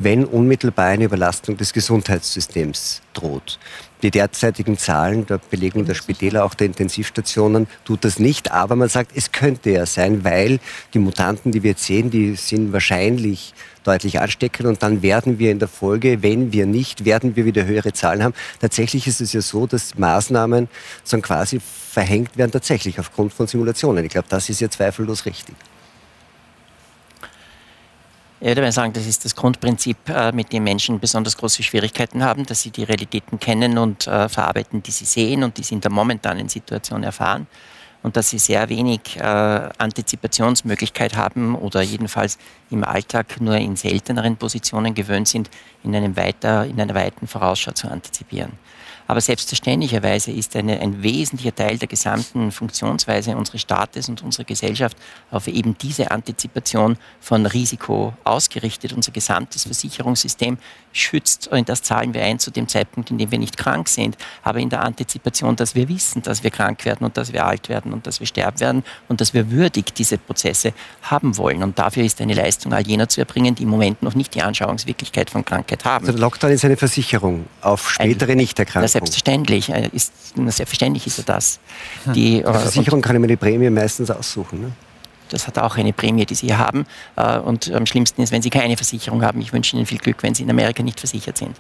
wenn unmittelbar eine Überlastung des Gesundheitssystems droht. Die derzeitigen Zahlen der Belegung der Spitäler, auch der Intensivstationen, tut das nicht. Aber man sagt, es könnte ja sein, weil die Mutanten, die wir jetzt sehen, die sind wahrscheinlich deutlich ansteckend und dann werden wir in der Folge, wenn wir nicht, werden wir wieder höhere Zahlen haben. Tatsächlich ist es ja so, dass Maßnahmen so quasi verhängt werden, tatsächlich aufgrund von Simulationen. Ich glaube, das ist ja zweifellos richtig. Ich würde sagen, das ist das Grundprinzip, äh, mit dem Menschen besonders große Schwierigkeiten haben, dass sie die Realitäten kennen und äh, verarbeiten, die sie sehen und die sie in der momentanen Situation erfahren und dass sie sehr wenig äh, Antizipationsmöglichkeit haben oder jedenfalls im Alltag nur in selteneren Positionen gewöhnt sind, in, einem weiter, in einer weiten Vorausschau zu antizipieren. Aber selbstverständlicherweise ist eine, ein wesentlicher Teil der gesamten Funktionsweise unseres Staates und unserer Gesellschaft auf eben diese Antizipation von Risiko ausgerichtet. Unser gesamtes Versicherungssystem schützt, und das zahlen wir ein zu dem Zeitpunkt, in dem wir nicht krank sind, aber in der Antizipation, dass wir wissen, dass wir krank werden und dass wir alt werden und dass wir sterben werden und dass wir würdig diese Prozesse haben wollen. Und dafür ist eine Leistung all jener zu erbringen, die im Moment noch nicht die Anschauungswirklichkeit von Krankheit haben. Also der Lockdown ist eine Versicherung auf spätere Nichterkrankungen selbstverständlich. Äh, ist, selbstverständlich ist er das. Hm. Die, die äh, Versicherung kann immer die Prämie meistens aussuchen. Ne? Das hat auch eine Prämie, die Sie haben. Äh, und am schlimmsten ist, wenn Sie keine Versicherung haben. Ich wünsche Ihnen viel Glück, wenn Sie in Amerika nicht versichert sind.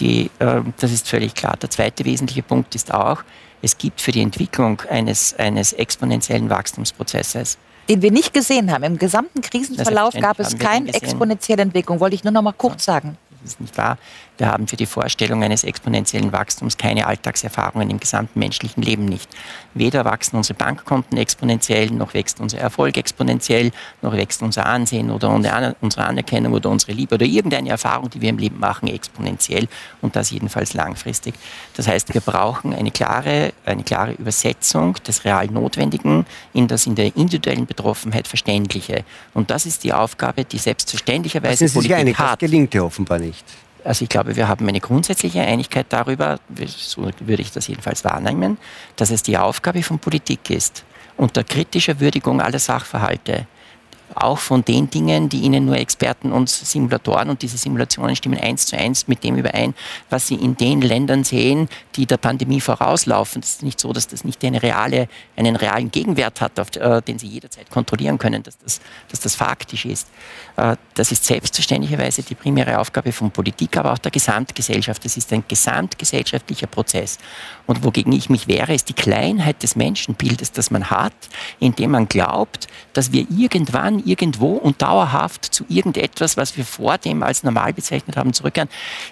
Die, das ist völlig klar. Der zweite wesentliche Punkt ist auch, es gibt für die Entwicklung eines, eines exponentiellen Wachstumsprozesses den wir nicht gesehen haben. Im gesamten Krisenverlauf gab es keine exponentielle Entwicklung. Wollte ich nur noch mal kurz sagen. Das ist nicht wahr. Wir haben für die Vorstellung eines exponentiellen Wachstums keine Alltagserfahrungen im gesamten menschlichen Leben nicht. Weder wachsen unsere Bankkonten exponentiell, noch wächst unser Erfolg exponentiell, noch wächst unser Ansehen oder unsere Anerkennung oder unsere Liebe oder irgendeine Erfahrung, die wir im Leben machen, exponentiell und das jedenfalls langfristig. Das heißt, wir brauchen eine klare, eine klare Übersetzung des real Notwendigen in das in der individuellen Betroffenheit Verständliche. Und das ist die Aufgabe, die selbstverständlicherweise das ist Politik einig, hat. Das gelingt ja offenbar nicht. Also ich glaube, wir haben eine grundsätzliche Einigkeit darüber, so würde ich das jedenfalls wahrnehmen, dass es die Aufgabe von Politik ist, unter kritischer Würdigung aller Sachverhalte auch von den Dingen, die Ihnen nur Experten und Simulatoren und diese Simulationen stimmen eins zu eins mit dem überein, was Sie in den Ländern sehen, die der Pandemie vorauslaufen. Es ist nicht so, dass das nicht eine reale, einen realen Gegenwert hat, auf, äh, den Sie jederzeit kontrollieren können, dass das, dass das faktisch ist. Äh, das ist selbstverständlicherweise die primäre Aufgabe von Politik, aber auch der Gesamtgesellschaft. Das ist ein gesamtgesellschaftlicher Prozess. Und wogegen ich mich wehre, ist die Kleinheit des Menschenbildes, das man hat, indem man glaubt, dass wir irgendwann, irgendwo und dauerhaft zu irgendetwas, was wir vor dem als normal bezeichnet haben, zurückkehren.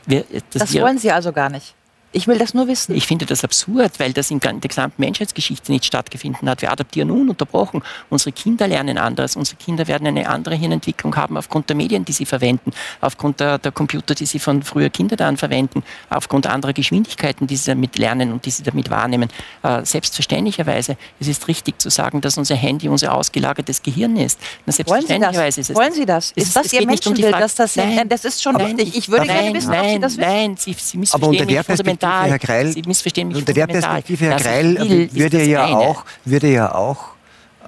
Wir, das wir, wollen Sie also gar nicht. Ich will das nur wissen. Ich finde das absurd, weil das in der gesamten Menschheitsgeschichte nicht stattgefunden hat. Wir adaptieren ununterbrochen. Unsere Kinder lernen anderes. Unsere Kinder werden eine andere Hirnentwicklung haben aufgrund der Medien, die sie verwenden, aufgrund der, der Computer, die sie von früher Kindern verwenden, aufgrund anderer Geschwindigkeiten, die sie damit lernen und die sie damit wahrnehmen. Äh, selbstverständlicherweise, es ist richtig zu sagen, dass unser Handy unser ausgelagertes Gehirn ist. Na, selbstverständlicherweise ist es. Wollen Sie das? Ist das Ihr Menschenbild, um dass das, nein, das ist schon nein, richtig. Ich würde nein, gerne wissen, nein, ob Sie das wissen. Nein, Sie, Sie missverstehen mich fundamental. Herr Greil, Sie missverstehen mich unter der Perspektive, Herr Greil, würde ja, auch, würde ja auch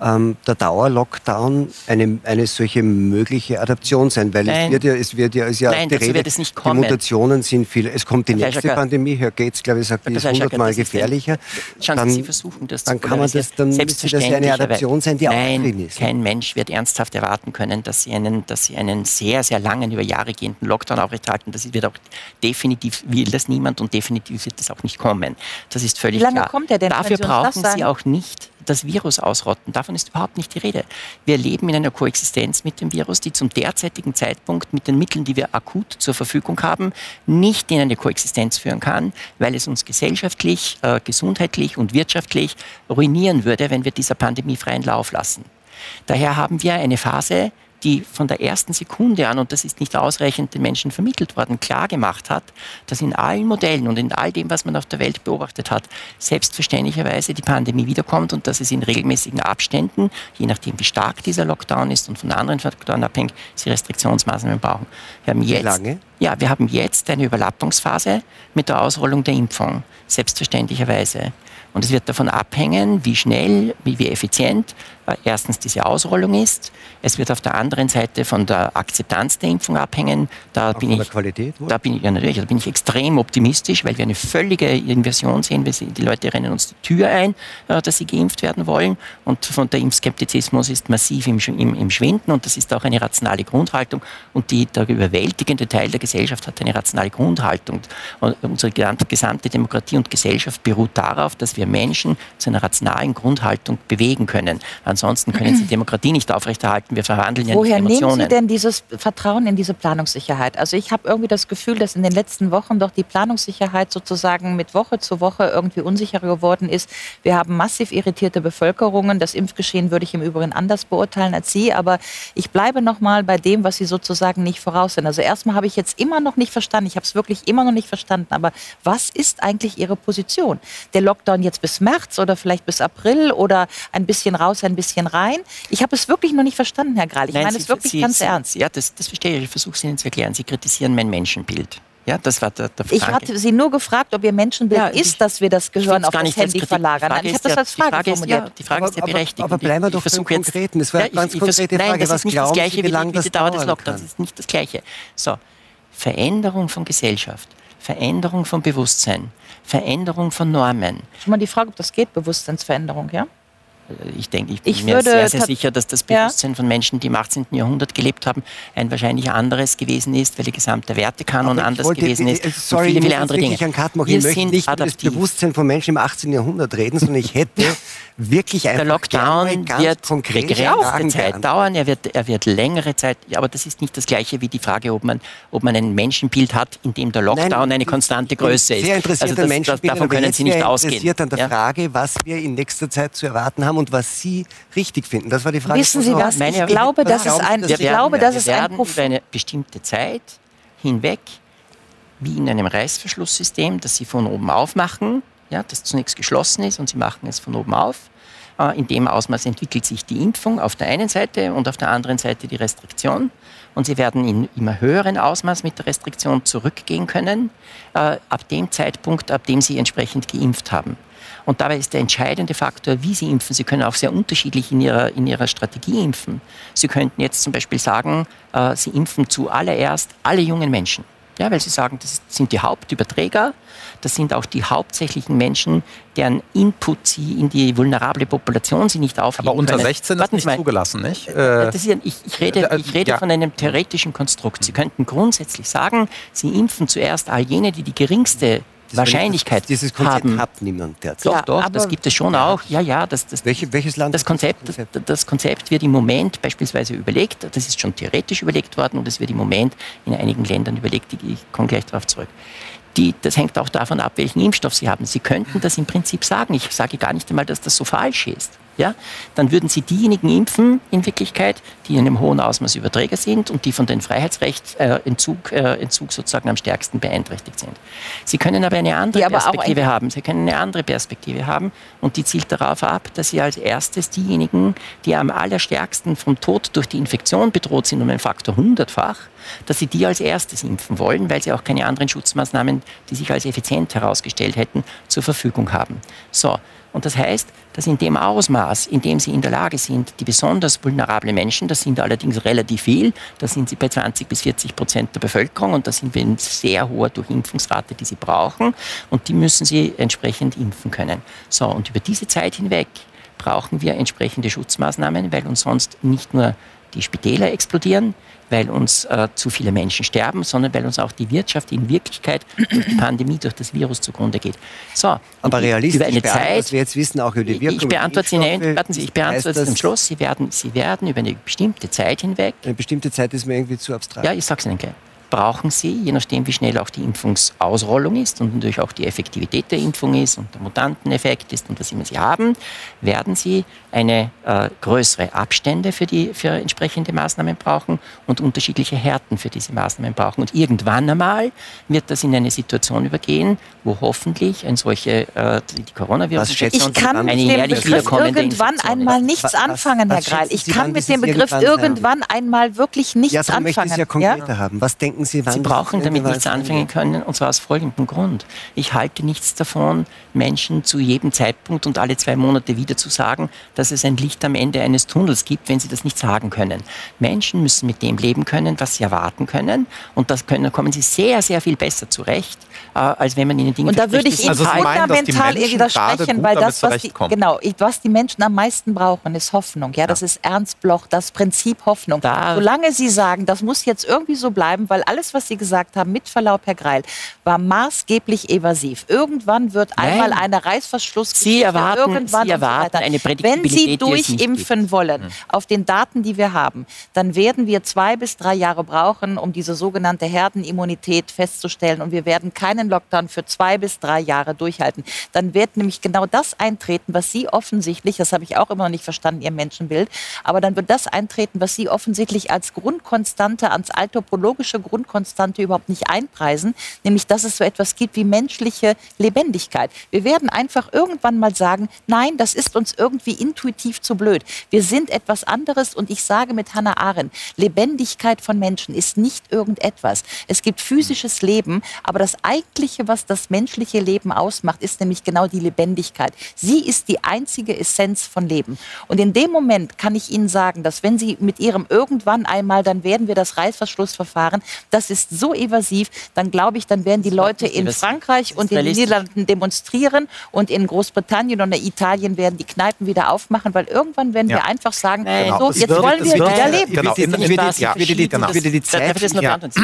ähm, der Dauerlockdown eine, eine solche mögliche Adaption sein? Weil Nein. es wird ja, es wird ja, es ja Nein, die Rede, wird es nicht kommen. die Mutationen sind viele. Es kommt die nächste Pandemie, Herr Gates, glaube ich, sagt, die ist hundertmal gefährlicher. Schauen dann, Sie versuchen das dann kann man das, dann müsste das eine Adaption sein, die Nein, auch drin ist. kein Mensch wird ernsthaft erwarten können, dass Sie einen, dass Sie einen sehr, sehr langen, über Jahre gehenden Lockdown aufrechterhalten. Das wird auch definitiv, will das niemand und definitiv wird das auch nicht kommen. Das ist völlig klar. Wie lange klar. kommt der denn? Dafür brauchen Sie auch nicht das Virus ausrotten. Davon ist überhaupt nicht die Rede. Wir leben in einer Koexistenz mit dem Virus, die zum derzeitigen Zeitpunkt mit den Mitteln, die wir akut zur Verfügung haben, nicht in eine Koexistenz führen kann, weil es uns gesellschaftlich, äh, gesundheitlich und wirtschaftlich ruinieren würde, wenn wir dieser Pandemie freien Lauf lassen. Daher haben wir eine Phase, die von der ersten Sekunde an, und das ist nicht ausreichend den Menschen vermittelt worden, klar gemacht hat, dass in allen Modellen und in all dem, was man auf der Welt beobachtet hat, selbstverständlicherweise die Pandemie wiederkommt und dass es in regelmäßigen Abständen, je nachdem wie stark dieser Lockdown ist und von anderen Faktoren abhängt, sie Restriktionsmaßnahmen brauchen. Wir haben jetzt, wie lange? Ja, wir haben jetzt eine Überlappungsphase mit der Ausrollung der Impfung, selbstverständlicherweise. Und es wird davon abhängen, wie schnell, wie, wie effizient erstens diese Ausrollung ist. Es wird auf der anderen Seite von der Akzeptanz der Impfung abhängen. Da Auch bin von ich, der Qualität? Da bin ich, ja, natürlich, da bin ich extrem optimistisch, weil wir eine völlige Inversion sehen. Die Leute rennen uns die Tür ein, äh, dass sie geimpft werden wollen. Und von der Impfskeptizismus ist massiv im, im, im Schwinden. Und das ist auch eine rationale Grundhaltung. Und die, der überwältigende Teil der Gesellschaft hat eine rationale Grundhaltung. Und unsere gesamte Demokratie und Gesellschaft beruht darauf, dass wir wir Menschen zu einer rationalen Grundhaltung bewegen können. Ansonsten können Sie (clears throat) Demokratie nicht aufrechterhalten. Wir verhandeln ja Woher nicht Emotionen. nehmen Sie denn dieses Vertrauen in diese Planungssicherheit? Also ich habe irgendwie das Gefühl, dass in den letzten Wochen doch die Planungssicherheit sozusagen mit Woche zu Woche irgendwie unsicherer geworden ist. Wir haben massiv irritierte Bevölkerungen. Das Impfgeschehen würde ich im Übrigen anders beurteilen als Sie. Aber ich bleibe noch mal bei dem, was Sie sozusagen nicht voraussehen. Also erstmal habe ich jetzt immer noch nicht verstanden. Ich habe es wirklich immer noch nicht verstanden. Aber was ist eigentlich Ihre Position? Der Lockdown jetzt jetzt bis März oder vielleicht bis April oder ein bisschen raus, ein bisschen rein? Ich habe es wirklich noch nicht verstanden, Herr Grahl. Ich meine es wirklich Sie, ganz Sie, ernst. Ja, das, das verstehe ich. Ich versuche es Ihnen zu erklären. Sie kritisieren mein Menschenbild. Ja, das war der, der Ich hatte Sie nur gefragt, ob Ihr Menschenbild ja, ist, dass wir das Gehirn auf das Handy verlagern. Nein, ich habe das als Frage, Frage ist, formuliert. Ja, die Frage aber, ist ja berechtigt. Aber, aber bleiben wir doch beim Konkreten. Es war ja, ganz ich, konkrete Frage. Nein, das ist nicht das Gleiche wie, wie die Dauer des Lockdowns. Das ist nicht das Gleiche. So, Veränderung von Gesellschaft, Veränderung von Bewusstsein, Veränderung von Normen. Schon mal die Frage, ob das geht, Bewusstseinsveränderung, ja? Ich denke, ich bin ich mir sehr, sehr sicher, dass das Bewusstsein ja. von Menschen, die im 18. Jahrhundert gelebt haben, ein wahrscheinlich anderes gewesen ist, weil die gesamte Wertekanon anders wollte, gewesen ist. Sorry, viele, viele andere Dinge. Ich, ich möchte nicht über das Bewusstsein von Menschen im 18. Jahrhundert reden, sondern ich hätte wirklich einfach Der Lockdown wird begrenzte Zeit dauern, er wird, er wird längere Zeit, aber das ist nicht das Gleiche wie die Frage, ob man, ob man ein Menschenbild hat, in dem der Lockdown Nein, eine konstante Größe ist. Sehr interessiert also das, das, davon können Sie nicht ausgehen. interessiert an der ja? Frage, was wir in nächster Zeit zu erwarten haben und was Sie richtig finden. Das war die Frage. Wissen Sie was? Ich glaube, das ist ein, ich glaube, das ist ein über eine bestimmte Zeit hinweg, wie in einem Reißverschlusssystem, das Sie von oben aufmachen, ja, das zunächst geschlossen ist und sie machen es von oben auf. Äh, in dem Ausmaß entwickelt sich die Impfung auf der einen Seite und auf der anderen Seite die Restriktion. Und sie werden in immer höheren Ausmaß mit der Restriktion zurückgehen können, äh, ab dem Zeitpunkt, ab dem sie entsprechend geimpft haben. Und dabei ist der entscheidende Faktor, wie Sie impfen. Sie können auch sehr unterschiedlich in Ihrer, in ihrer Strategie impfen. Sie könnten jetzt zum Beispiel sagen, äh, Sie impfen zuallererst alle jungen Menschen. Ja, weil Sie sagen, das sind die Hauptüberträger das sind auch die hauptsächlichen Menschen, deren Input sie in die vulnerable Population sie nicht aufnehmen Aber unter können. 16 ist nicht mal. zugelassen, nicht? Äh, ja, ich, ich, rede, äh, ich rede ja. von einem theoretischen Konstrukt. Sie könnten grundsätzlich sagen, Sie impfen zuerst all jene, die die geringste das Wahrscheinlichkeit das, dieses Konzept haben. hat niemand derzeit. Doch, doch, das gibt es schon ja. auch. Ja, ja, das, das, Welche, welches Land? Das Konzept, das Konzept? das Konzept wird im Moment beispielsweise überlegt, das ist schon theoretisch überlegt worden und es wird im Moment in einigen Ländern überlegt, ich komme gleich darauf zurück die, das hängt auch davon ab, welchen Impfstoff Sie haben. Sie könnten das im Prinzip sagen. Ich sage gar nicht einmal, dass das so falsch ist ja, dann würden sie diejenigen impfen, in Wirklichkeit, die in einem hohen Ausmaß Überträger sind und die von den Freiheitrechtsentzug äh, Entzug sozusagen am stärksten beeinträchtigt sind. Sie können aber eine andere aber Perspektive haben. Sie können eine andere Perspektive haben und die zielt darauf ab, dass sie als erstes diejenigen, die am allerstärksten vom Tod durch die Infektion bedroht sind, um einen Faktor hundertfach, dass sie die als erstes impfen wollen, weil sie auch keine anderen Schutzmaßnahmen, die sich als effizient herausgestellt hätten, zur Verfügung haben. So, und das heißt, dass in dem Ausmaß, in dem sie in der Lage sind, die besonders vulnerablen Menschen, das sind allerdings relativ viel, da sind sie bei 20 bis 40 Prozent der Bevölkerung und da sind wir in sehr hoher Durchimpfungsrate, die sie brauchen und die müssen sie entsprechend impfen können. So, und über diese Zeit hinweg brauchen wir entsprechende Schutzmaßnahmen, weil uns sonst nicht nur die Spitäler explodieren, weil uns äh, zu viele Menschen sterben, sondern weil uns auch die Wirtschaft in Wirklichkeit durch die Pandemie, durch das Virus zugrunde geht. So, aber realistisch über eine Zeit, was wir jetzt wissen, auch über die Wirkung. Ich beantworte Sie, nein, warten Sie, ich beantworte es am Schluss. Sie werden, Sie werden über eine bestimmte Zeit hinweg. Eine bestimmte Zeit ist mir irgendwie zu abstrakt. Ja, ich sage es Ihnen gleich brauchen Sie, je nachdem wie schnell auch die Impfungsausrollung ist und natürlich auch die Effektivität der Impfung ist und der Mutanteneffekt ist und was immer Sie haben, werden Sie eine äh, größere Abstände für, die, für entsprechende Maßnahmen brauchen und unterschiedliche Härten für diese Maßnahmen brauchen. Und irgendwann einmal wird das in eine Situation übergehen, wo hoffentlich ein solche, äh, die coronavirus Ich kann mit dem Begriff irgendwann einmal nichts was, anfangen, Herr Greil. Ich kann mit dem Begriff irgendwann einmal wirklich nichts ja, anfangen. Möchte ich ja konkreter ja? haben. Was denken Sie, wann Sie brauchen damit nichts anfangen können, und zwar aus folgendem Grund. Ich halte nichts davon, Menschen zu jedem Zeitpunkt und alle zwei Monate wieder zu sagen, dass es ein Licht am Ende eines Tunnels gibt, wenn sie das nicht sagen können. Menschen müssen mit dem leben können, was sie erwarten können, und das können, kommen sie sehr, sehr viel besser zurecht, äh, als wenn man ihnen Dinge Und da würde ich Ihnen also fundamental widersprechen, weil das, was die, genau, was die Menschen am meisten brauchen, ist Hoffnung. Ja, das ist Ernst Bloch, das Prinzip Hoffnung. Da Solange Sie sagen, das muss jetzt irgendwie so bleiben, weil alles, was Sie gesagt haben, mit Verlaub, Herr Greil, war maßgeblich evasiv. Irgendwann wird Nein. einmal eine Reißverschluss Sie erwarten, irgendwann Sie erwarten eine Wenn Sie durchimpfen wollen, auf den Daten, die wir haben, dann werden wir zwei bis drei Jahre brauchen, um diese sogenannte Herdenimmunität festzustellen. Und wir werden keinen Lockdown für zwei bis drei Jahre durchhalten. Dann wird nämlich genau das eintreten, was Sie offensichtlich, das habe ich auch immer noch nicht verstanden, Ihr Menschenbild, aber dann wird das eintreten, was Sie offensichtlich als Grundkonstante, als altopologische Grundkonstante überhaupt nicht einpreisen, nämlich dass es so etwas gibt wie menschliche Lebendigkeit. Wir werden einfach irgendwann mal sagen, nein, das ist uns irgendwie intuitiv zu blöd. Wir sind etwas anderes und ich sage mit Hannah Arendt, Lebendigkeit von Menschen ist nicht irgendetwas. Es gibt physisches Leben, aber das eigentliche, was das menschliche Leben ausmacht, ist nämlich genau die Lebendigkeit. Sie ist die einzige Essenz von Leben. Und in dem Moment kann ich Ihnen sagen, dass wenn Sie mit Ihrem irgendwann einmal, dann werden wir das Reißverschlussverfahren, das ist so evasiv, dann glaube ich, dann werden die Leute in Frankreich und in den Niederlanden demonstrieren und in Großbritannien und in Italien werden die Kneipen wieder aufmachen, weil irgendwann werden ja. wir einfach sagen, genau. so, jetzt wird, wollen wir wieder leben. Genau. Sie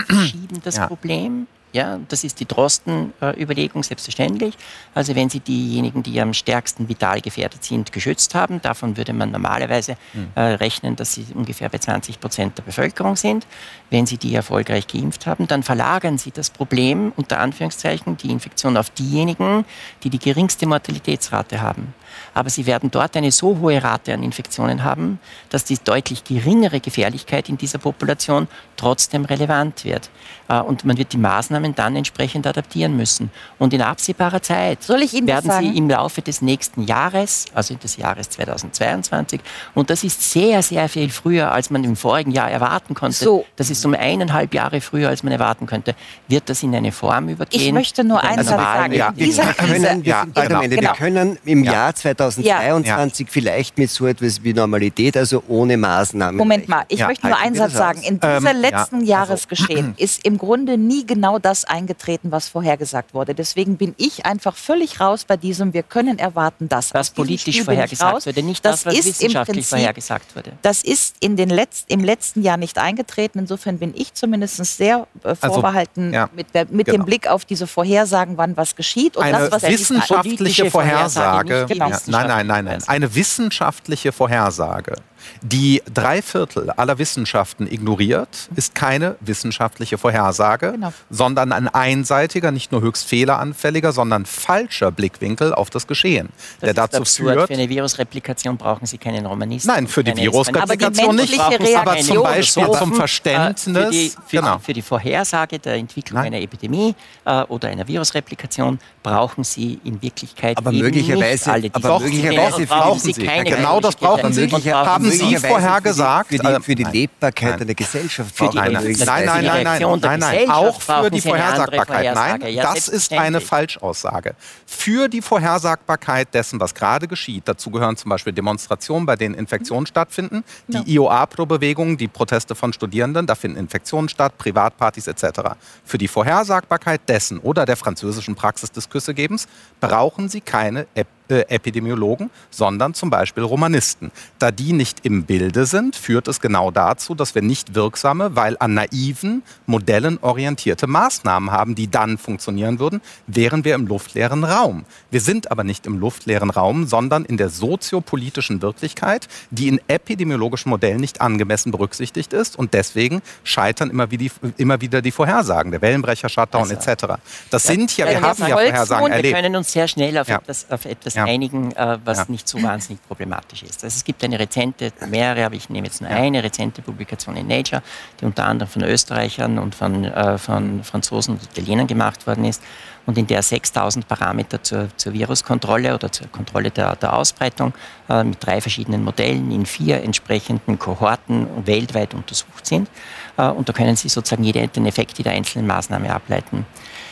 (clears throat) verschieben das Problem ja, das ist die Drosten-Überlegung, selbstverständlich. Also wenn Sie diejenigen, die am stärksten vital gefährdet sind, geschützt haben, davon würde man normalerweise hm. äh, rechnen, dass sie ungefähr bei 20 Prozent der Bevölkerung sind. Wenn Sie die erfolgreich geimpft haben, dann verlagern Sie das Problem, unter Anführungszeichen, die Infektion auf diejenigen, die die geringste Mortalitätsrate haben aber sie werden dort eine so hohe Rate an Infektionen haben, dass die deutlich geringere Gefährlichkeit in dieser Population trotzdem relevant wird. Äh, und man wird die Maßnahmen dann entsprechend adaptieren müssen. Und in absehbarer Zeit werden sie im Laufe des nächsten Jahres, also des Jahres 2022, und das ist sehr, sehr viel früher, als man im vorigen Jahr erwarten konnte, so. das ist um eineinhalb Jahre früher, als man erwarten könnte, wird das in eine Form übergehen. Ich möchte nur eins sagen. Ja, wir, können, sind genau. Wir können im ja. Jahr 2022 ja. vielleicht mit so etwas wie Normalität, also ohne Maßnahmen. Moment mal, ich möchte nur einen Satz sagen. In ähm, dieser letzten also, Jahresgeschehen (clears throat) ist im Grunde nie genau das eingetreten, was vorhergesagt wurde. Deswegen bin ich einfach völlig raus bei diesem, wir können erwarten, dass. Was politisch vorhergesagt raus. wurde, nicht das, das was wissenschaftlich Prinzip, vorhergesagt wurde. Das ist in den Letz-, im letzten Jahr nicht eingetreten. Insofern bin ich zumindest sehr äh, also, vorbehalten also, ja, mit, der, mit genau. dem Blick auf diese Vorhersagen, wann was geschieht. Und Eine das, was wissenschaftliche Vorhersage, Vorhersage genau. Nein, nein, nein, nein. Eine wissenschaftliche Vorhersage die drei Viertel aller Wissenschaften ignoriert, ist keine wissenschaftliche Vorhersage, Genau. sondern ein einseitiger, nicht nur höchst fehleranfälliger, sondern falscher Blickwinkel auf das Geschehen, Das der ist dazu absurd. führt. Für eine Virusreplikation brauchen Sie keinen Romanisten. Nein, für die Virusreplikation nicht, aber zum Beispiel Philosophen, zum Verständnis. Äh, für, die, für, genau. für die Vorhersage der Entwicklung Nein. einer Epidemie äh, oder einer Virusreplikation brauchen Sie in Wirklichkeit Aber eben möglicherweise- nicht alle die aber möglicherweise brauchen Sie Sie. keine Ja, genau das brauchen Sie. Brauchen Haben Sie vorhergesagt? Für die, für die, für die Nein. Lebbarkeit Nein. einer Gesellschaft Für die- Nein, nein, nein, nein, nein, nein, nein, nein, auch für die Vorhersagbarkeit. Nein, das ist eine. Falschaussage. Für die Vorhersagbarkeit dessen, was gerade geschieht, dazu gehören zum Beispiel Demonstrationen, bei denen Infektionen stattfinden, die IOA-Pro-Bewegung, die Proteste von Studierenden, da finden Infektionen statt, Privatpartys etc. Für die Vorhersagbarkeit dessen oder der französischen Praxis des Küssegebens brauchen Sie keine Ep äh, Epidemiologen, sondern zum Beispiel Romanisten. Da die nicht im Bilde sind, führt es genau dazu, dass wir nicht wirksame, weil an naiven Modellen orientierte Maßnahmen haben, die dann funktionieren würden, wären wir im luftleeren Raum. Wir sind aber nicht im luftleeren Raum, sondern in der soziopolitischen Wirklichkeit, die in epidemiologischen Modellen nicht angemessen berücksichtigt ist und deswegen scheitern immer, wie die, immer wieder die Vorhersagen, der Wellenbrecher, Shutdown Also, etc. Das sind ja, wir haben ja Vorhersagen Wir erlebt. können uns sehr schnell auf Ja. etwas, auf etwas Ja. Einigen, äh, was Ja. nicht so wahnsinnig problematisch ist. Also es gibt eine rezente, mehrere, aber ich nehme jetzt nur eine rezente Publikation in Nature, die unter anderem von Österreichern und von, äh, von Franzosen und Italienern gemacht worden ist und in der 6000 Parameter zur, zur Viruskontrolle oder zur Kontrolle der, der Ausbreitung äh, mit drei verschiedenen Modellen in vier entsprechenden Kohorten weltweit untersucht sind. Äh, und da können Sie sozusagen jeden den Effekt jeder einzelnen Maßnahme ableiten.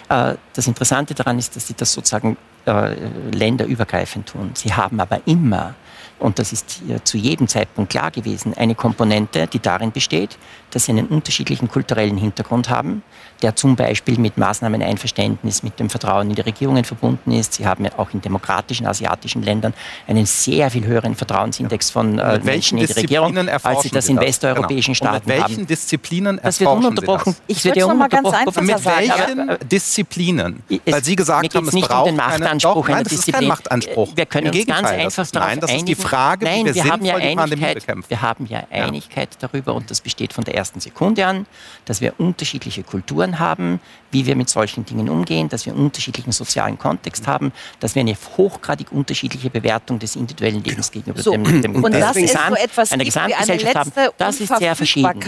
Äh, Das Interessante daran ist, dass sie das sozusagen äh, länderübergreifend tun. Sie haben aber immer, und das ist äh, zu jedem Zeitpunkt klar gewesen, eine Komponente, die darin besteht, dass sie einen unterschiedlichen kulturellen Hintergrund haben, der zum Beispiel mit Maßnahmeneinverständnis, mit dem Vertrauen in die Regierungen verbunden ist. Sie haben ja auch in demokratischen asiatischen Ländern einen sehr viel höheren Vertrauensindex von äh, welchen Menschen in die Regierung, als sie erforschen das in westeuropäischen Genau. Staaten welchen haben. Disziplinen Das wird erforschen ununterbrochen. Sie das? Ich wird würd's ja mal ganz ununterbrochen einfach Mit welchen Disziplinen? Weil Sie gesagt haben, es nicht um braucht den keine- Machtanspruch Doch, einer nein, das ist kein Disziplin. Machtanspruch. Wir können Im uns ganz einfach das, darauf Nein, das einigen. ist die Frage, Nein, wie wir, wir haben ja Einigkeit, wir haben ja Einigkeit darüber und das besteht von der ersten Sekunde an, dass wir unterschiedliche Kulturen haben, wie wir mit solchen Dingen umgehen, dass wir einen unterschiedlichen sozialen Kontext haben, dass wir eine hochgradig unterschiedliche Bewertung des individuellen Lebens gegenüber So, dem, dem und des es so etwas einer Gesamtgesellschaft haben. Das ist sehr verschieden.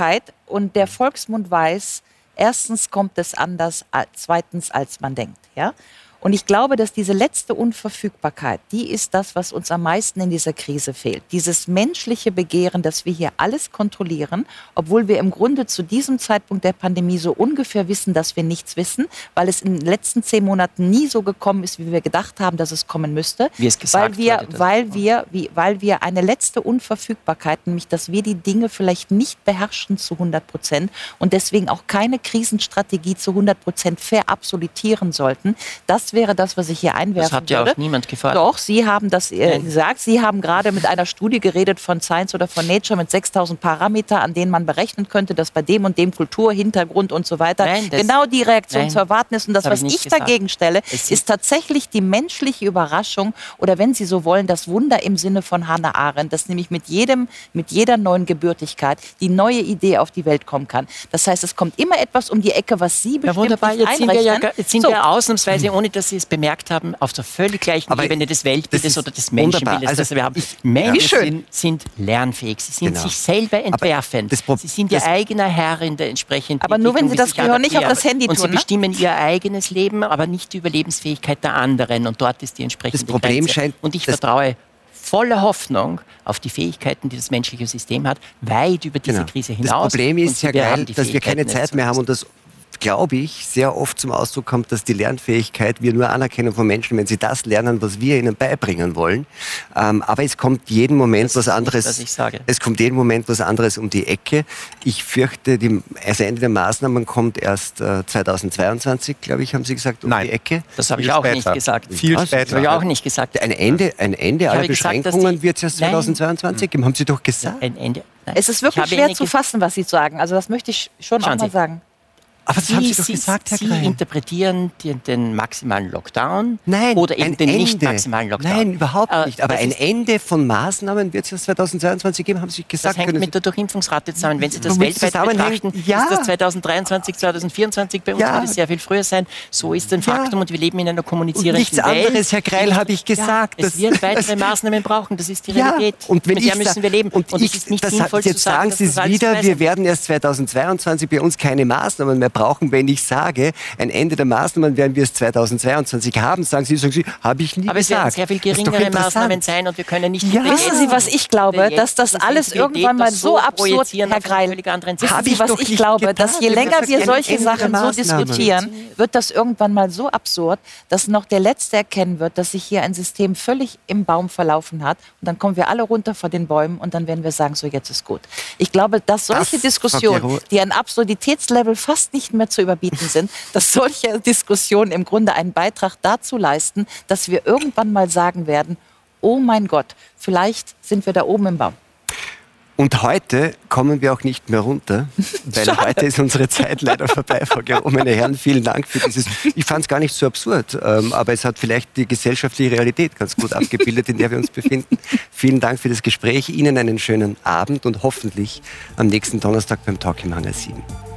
Und der Volksmund weiß, erstens kommt es anders, als- zweitens als man denkt. Ja? Und ich glaube, dass diese letzte Unverfügbarkeit, die ist das, was uns am meisten in dieser Krise fehlt. Dieses menschliche Begehren, dass wir hier alles kontrollieren, obwohl wir im Grunde zu diesem Zeitpunkt der Pandemie so ungefähr wissen, dass wir nichts wissen, weil es in den letzten zehn Monaten nie so gekommen ist, wie wir gedacht haben, dass es kommen müsste. Wie es gesagt weil wir, weil wir, wie, weil wir eine letzte Unverfügbarkeit, nämlich dass wir die Dinge vielleicht nicht beherrschen zu 100 Prozent und deswegen auch keine Krisenstrategie zu 100 Prozent verabsolutieren sollten. Das wäre das, was ich hier einwerfen Das hat ja würde. auch niemand gefordert. Doch, Sie haben das äh, gesagt. Sie haben gerade mit einer Studie geredet von Science oder von Nature mit 6000 Parameter, an denen man berechnen könnte, dass bei dem und dem Kulturhintergrund und so weiter Nein, das- genau die Reaktion Nein, zu erwarten ist. Und das, das was ich ich dagegen stelle, sind- ist tatsächlich die menschliche Überraschung oder wenn Sie so wollen, das Wunder im Sinne von Hannah Arendt, dass nämlich mit jedem, mit jeder neuen Gebürtigkeit die neue Idee auf die Welt kommen kann. Das heißt, es kommt immer etwas um die Ecke, was Sie Ja, bestimmt wunderbar. nicht Jetzt sind, wir ja, jetzt sind So. wir ausnahmsweise, (clears throat) ohne dass Sie es bemerkt haben, auf der völlig gleichen Aber Ebene des das Weltbildes ist oder des. Menschenbildes, Also das wir haben. ich- Menschen. Sind, sind lernfähig, sie sind Genau. sich selber entwerfend. sie sind ihr eigener Herr in der entsprechenden Aber nur wenn Sie das Gehör nicht auf das Handy Und sie tun, ne? bestimmen ihr eigenes Leben, aber nicht die Überlebensfähigkeit der anderen. Und dort ist die entsprechende Das Problem Grenze. scheint- Und ich vertraue voller Hoffnung auf die Fähigkeiten, die das menschliche System hat, weit über diese Genau. Krise hinaus. Das Problem ist, Herr haben Geil, dass wir keine Zeit mehr haben und das glaube ich, sehr oft zum Ausdruck kommt, dass die Lernfähigkeit wir nur anerkennen von Menschen, wenn sie das lernen, was wir ihnen beibringen wollen. Ähm, aber es kommt jeden Moment Das was anderes. was ich sage. Es kommt jeden Moment was anderes um die Ecke. Ich fürchte, die, das Ende der Maßnahmen kommt erst äh, 2022, glaube ich, haben Sie gesagt, um Nein. die Ecke. Das habe ich Viel auch später. nicht gesagt. Viel Was? Das später. habe ich auch nicht gesagt. Ein Ende, ein Ende aller Beschränkungen wird es erst Nein. 2022 geben, haben Sie doch gesagt. Ein Ende. Nein. Es ist Ich wirklich schwer zu fassen, was Sie sagen. Also das möchte ich schon Schauen auch mal Sie. sagen. Aber das Sie, haben Sie doch Sie, gesagt, Herr Sie interpretieren den, den maximalen Lockdown Nein, oder eben den Ende. nicht maximalen Lockdown. Nein, überhaupt Äh, nicht. Aber das ein Ende von Maßnahmen wird es erst 2022 geben, haben Sie gesagt. Das hängt mit der Durchimpfungsrate zusammen. Wenn Sie das weltweit betrachten, Ja. ist das 2023, 2024. Bei uns Ja. wird es sehr viel früher sein. So ist ein Faktum und wir leben in einer kommunizierenden nichts Welt. anderes, Herr Kreil, habe ich gesagt. Ja, es wird (laughs) weitere Maßnahmen brauchen. Das ist die Ja, Realität. und wenn Mit ich der müssen wir leben. Und, es ich, ist nicht das, sinnvoll jetzt zu sagen, sagen Sie es wieder, wir werden erst 2022 bei uns keine Maßnahmen mehr brauchen. Wenn ich sage, ein Ende der Maßnahmen werden wir es 2022 haben, sagen Sie, sagen Sie, habe ich nie Aber es werden gesagt. sehr viel geringere. Maßnahmen sein und wir können nicht Ja. Wissen Sie, was ich glaube? Dass das alles irgendwann mal so absurd, Herr Greil, wissen Sie, ich was ich glaube? getan. Dass je länger gesagt, wir solche Ende Sachen so diskutieren, wird das irgendwann mal so absurd, dass noch der Letzte erkennen wird, dass sich hier ein System völlig im Baum verlaufen hat. Und dann kommen wir alle runter vor den Bäumen und dann werden wir sagen, so jetzt ist gut. Ich glaube, dass solche Das, Diskussionen, die ein Absurditätslevel fast nicht mehr zu überbieten sind, dass solche Diskussionen im Grunde einen Beitrag dazu leisten, dass wir irgendwann mal sagen werden, oh mein Gott, vielleicht sind wir da oben im Baum. Und heute kommen wir auch nicht mehr runter, (laughs) weil heute ist unsere Zeit leider vorbei, Frau Gero. Meine Herren, vielen Dank für dieses. Ich fand es gar nicht so absurd, ähm, aber es hat vielleicht die gesellschaftliche Realität ganz gut abgebildet, in der wir uns befinden. Vielen Dank für das Gespräch. Ihnen einen schönen Abend und hoffentlich am nächsten Donnerstag beim Talk im Hangar 7.